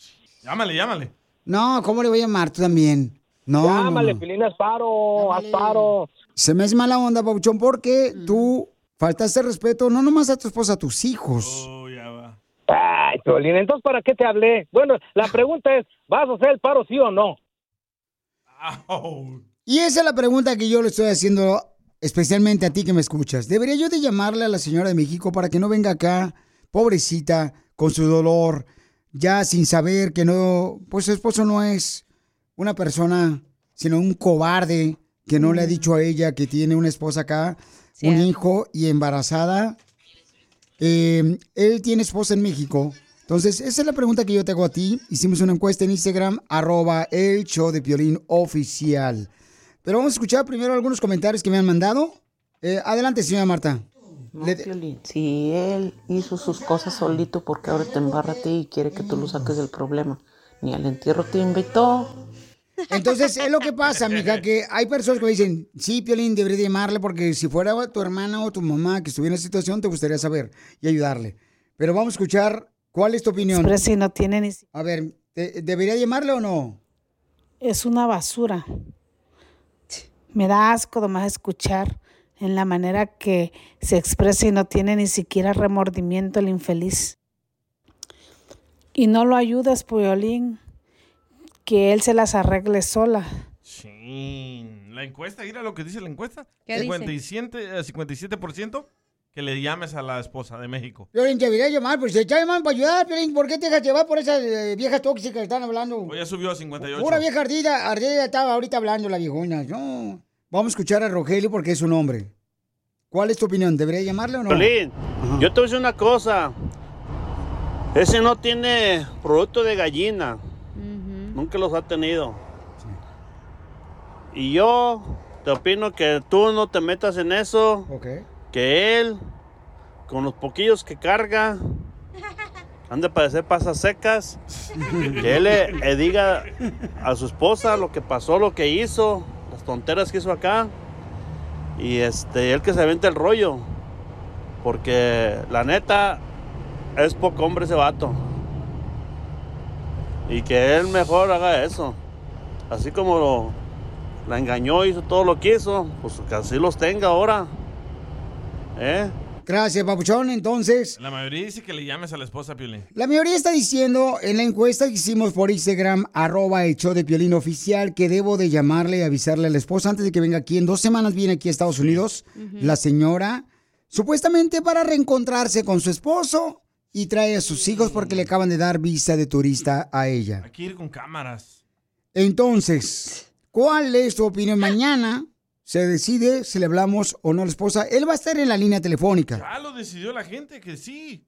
Llámale, llámale. No, ¿cómo le voy a llamar tú también? No, no, Llámale, no. Pilín, haz paro, haz paro. Se me hace mala onda, Babuchón, porque tú faltaste respeto no nomás a tu esposa, a tus hijos. Ay, Piolín, entonces ¿para qué te hablé? Bueno, la pregunta es, ¿vas a hacer el paro sí o no? Y esa es la pregunta que yo le estoy haciendo especialmente a ti que me escuchas. ¿Debería yo de llamarle a la señora de México para que no venga acá, pobrecita, con su dolor, ya sin saber que no, pues su esposo no es una persona, sino un cobarde que no le ha dicho a ella que tiene una esposa acá, un hijo y embarazada? Eh, él tiene esposa en México. Entonces, esa es la pregunta que yo te hago a ti. Hicimos una encuesta en Instagram, arroba el show de Piolín oficial. Pero vamos a escuchar primero algunos comentarios que me han mandado. Eh, adelante, señora Marta. No, Piolín, si él hizo sus cosas solito, porque ahora te embarra a ti y quiere que tú lo saques del problema? Ni al entierro te invitó. Entonces, es lo que pasa, mija, que hay personas que me dicen, sí, Piolín, debería de llamarle porque si fuera tu hermana o tu mamá que estuviera en esa situación, te gustaría saber y ayudarle. Pero vamos a escuchar, ¿cuál es tu opinión? Pero si no tiene ni... A ver, ¿te- ¿debería llamarle o no? Es una basura. Me da asco nomás escuchar en la manera que se expresa y no tiene ni siquiera remordimiento el infeliz. Y no lo ayudas, Piolín, que él se las arregle sola. Sí. La encuesta, mira lo que dice la encuesta. ¿Qué dice? 57, eh, 57% que le llames a la esposa de México. Piolín, debería llamar, pues se está llamando para ayudar, Piolín. ¿Por qué te dejas llevar por esas eh, viejas tóxicas que están hablando? Hoy ya subió a 58. Pura vieja ardida, ardida estaba ahorita hablando la viejona. No. Vamos a escuchar a Rogelio porque es un hombre. ¿Cuál es tu opinión? ¿Debería llamarle o no? Piolín, yo te voy a decir una cosa. Ese no tiene producto de gallina. Nunca los ha tenido. Y yo te opino que tú no te metas en eso. Que él, con los poquillos que carga, han de parecer pasas secas. Que él le, le diga a su esposa lo que pasó, lo que hizo, las tonteras que hizo acá. Y este, él que se avente el rollo. Porque la neta es poco hombre ese vato. Y que él mejor haga eso. Así como lo, la engañó, hizo todo lo que hizo, pues que así los tenga ahora. ¿Eh? Gracias, papuchón. Entonces, La mayoría dice que le llames a la esposa, Piolín. la mayoría está diciendo en la encuesta que hicimos por Instagram, arroba el show de Piolín oficial, que debo de llamarle y avisarle a la esposa antes de que venga aquí. En dos semanas viene aquí a Estados Unidos la señora, supuestamente para reencontrarse con su esposo y trae a sus hijos porque le acaban de dar visa de turista a ella. Hay que ir con cámaras. Entonces, ¿cuál es tu opinión? Mañana se decide si le hablamos o no a la esposa. Él va a estar en la línea telefónica. Ya lo decidió la gente que sí.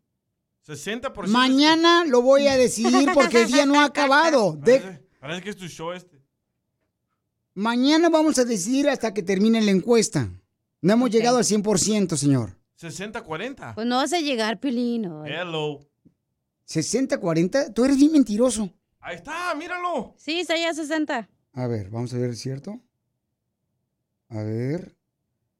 60%. Mañana lo voy a decidir porque el día no ha *laughs* acabado. De- Parece, parece que es tu show este. Mañana vamos a decidir hasta que termine la encuesta. No hemos llegado al 100%, señor. 60-40. Pues no vas a llegar, Pilino. Hello. 60-40, tú eres bien mentiroso. Ahí está, míralo. Sí, está ya 60. A ver, vamos a ver, ¿es cierto? A ver.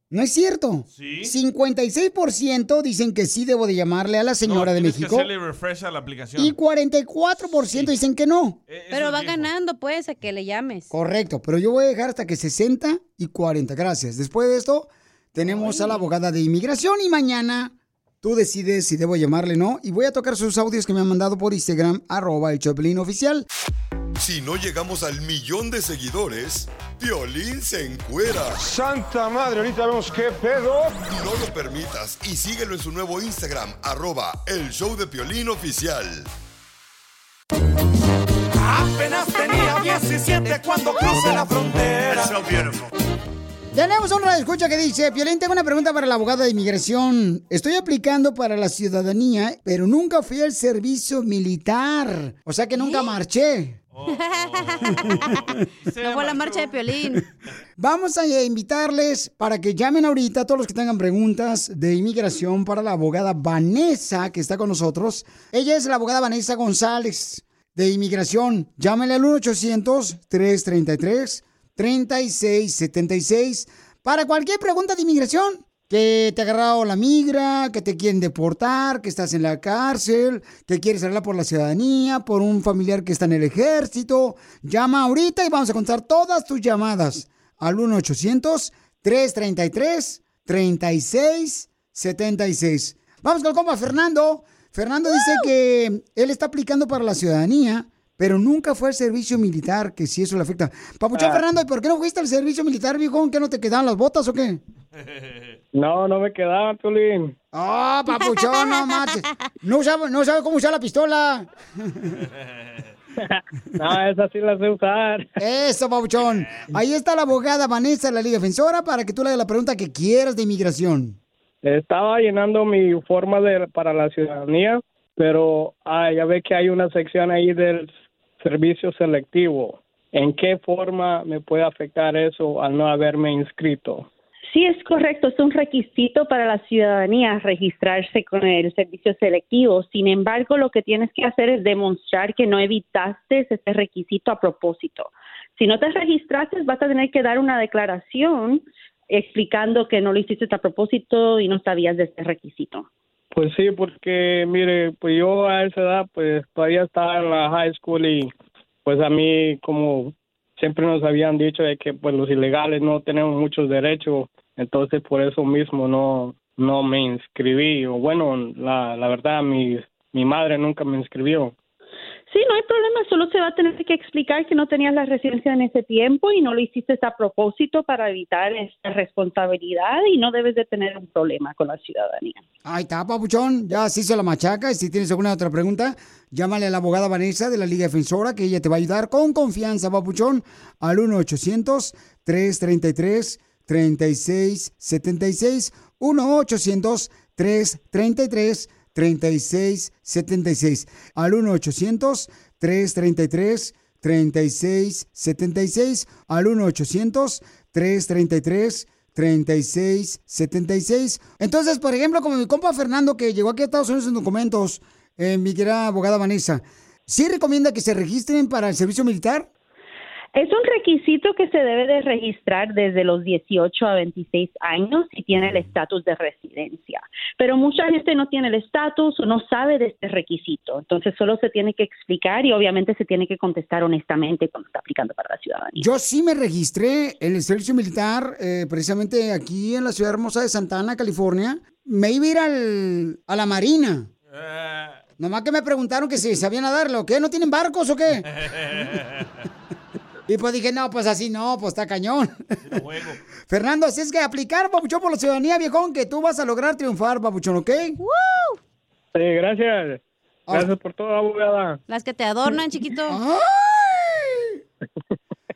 No es cierto. Sí. 56% dicen que sí debo de llamarle a la señora No, de México. que hacerle refresh a la aplicación. Y 44% dicen que no. Pero va ganando, pues, a que le llames. Correcto, pero yo voy a dejar hasta que 60 y 40. Gracias. Después de esto, tenemos a la abogada de inmigración y mañana tú decides si debo llamarle o no. Y voy a tocar sus audios que me han mandado por Instagram, arroba el Choplin oficial. Si no llegamos al millón de seguidores, Piolín se encuera. Santa madre, ahorita vemos qué pedo. No lo permitas y síguelo en su nuevo Instagram, arroba el show de Piolín oficial. Apenas tenía 17 cuando crucé la frontera. Tenemos un radio escucha que dice, Piolín, tengo una pregunta para la abogada de inmigración. Estoy aplicando para la ciudadanía, pero nunca fui al servicio militar. O sea que nunca marché. *laughs* No fue la marcha de Piolín. Vamos a invitarles para que llamen ahorita a todos los que tengan preguntas de inmigración para la abogada Vanessa, que está con nosotros. Ella es la abogada Vanessa González de inmigración. Llámenle al 1-800-333-3676 para cualquier pregunta de inmigración. Que te ha agarrado la migra, que te quieren deportar, que estás en la cárcel, que quieres hablar por la ciudadanía, por un familiar que está en el ejército. Llama ahorita y vamos a contar todas tus llamadas al 1-800-333-3676. Vamos con el compa Fernando. Fernando dice que él está aplicando para la ciudadanía, pero nunca fue al servicio militar, que si eso le afecta. Papuchón Ah. Fernando, ¿y por qué no fuiste al servicio militar, viejo? ¿Que no te quedaban las botas o qué? *laughs* No, no me quedaba, Piolín. Ah, papuchón, no mates. No sabe, no sabe cómo usar la pistola. *laughs* No, esa sí la sé usar. Eso, papuchón. Ahí está la abogada Vanessa de la Liga Defensora para que tú le hagas la pregunta que quieras de inmigración. Estaba llenando mi forma de para la ciudadanía, pero ah, ya ve que hay una sección ahí del servicio selectivo. ¿En qué forma me puede afectar eso al no haberme inscrito? Sí, es correcto. Es un requisito para la ciudadanía registrarse con el servicio selectivo. Sin embargo, lo que tienes que hacer es demostrar que no evitaste ese requisito a propósito. Si no te registraste, vas a tener que dar una declaración explicando que no lo hiciste a propósito y no sabías de ese requisito. Pues sí, porque mire, pues yo a esa edad pues todavía estaba en la high school y pues a mí como siempre nos habían dicho de que pues los ilegales no tenemos muchos derechos, entonces por eso mismo no no me inscribí o bueno, la, la verdad mi mi madre nunca me inscribió. Sí, no hay problema, solo se va a tener que explicar que no tenías la residencia en ese tiempo y no lo hiciste a propósito para evitar esta responsabilidad y no debes de tener un problema con la ciudadanía. Ahí está, papuchón. Ya se hizo la machaca. Y si tienes alguna otra pregunta, llámale a la abogada Vanessa de la Liga Defensora, que ella te va a ayudar con confianza, papuchón, al 1-800-333-3676. 1-800-333-3676. Al 1-800-333-3676. Al 1-800-333-3676. Entonces, por ejemplo, como mi compa Fernando, que llegó aquí a Estados Unidos en documentos, eh, mi querida abogada Vanessa, ¿sí recomienda que se registren para el servicio militar? Es un requisito que se debe de registrar desde los 18 a 26 años si tiene el estatus de residencia. Pero mucha gente no tiene el estatus o no sabe de este requisito. Entonces solo se tiene que explicar y obviamente se tiene que contestar honestamente cuando está aplicando para la ciudadanía. Yo sí me registré en el servicio militar, eh, precisamente aquí en la ciudad hermosa de Santa Ana, California. Me iba a ir al- a la marina. Nomás que me preguntaron que si sabían nadarlo. ¿Qué? ¿No tienen barcos o qué? *laughs* Y pues dije, no, pues así no, pues está cañón. *laughs* Fernando, así es que aplicar, papuchón, por la ciudadanía, viejón, que tú vas a lograr triunfar, papuchón, ¿ok? Sí, gracias. Gracias por todo, abogada. Las que te adornan, chiquito. *laughs*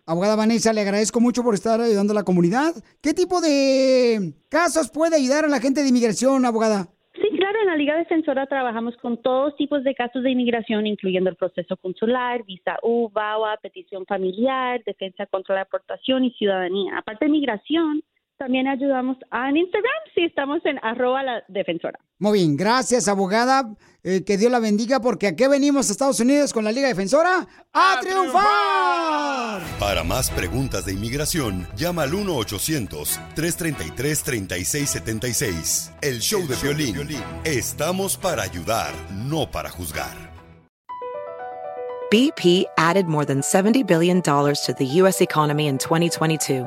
Abogada Vanessa, le agradezco mucho por estar ayudando a la comunidad. ¿Qué tipo de casos puede ayudar a la gente de inmigración, abogada? Sí, claro, en la Liga Defensora trabajamos con todos tipos de casos de inmigración, incluyendo el proceso consular, visa U, VAWA, petición familiar, defensa contra la deportación y ciudadanía. Aparte de migración, también ayudamos en Instagram, sí, estamos en arroba la defensora. Muy bien, gracias, abogada. Eh, que Dios la bendiga, porque aquí venimos a Estados Unidos con la Liga Defensora a, triunfar. Para más preguntas de inmigración, llama al 1-800-333-3676. El show de violín. Estamos para ayudar, no para juzgar. BP added more than $70 billion to the U.S. economy in 2022.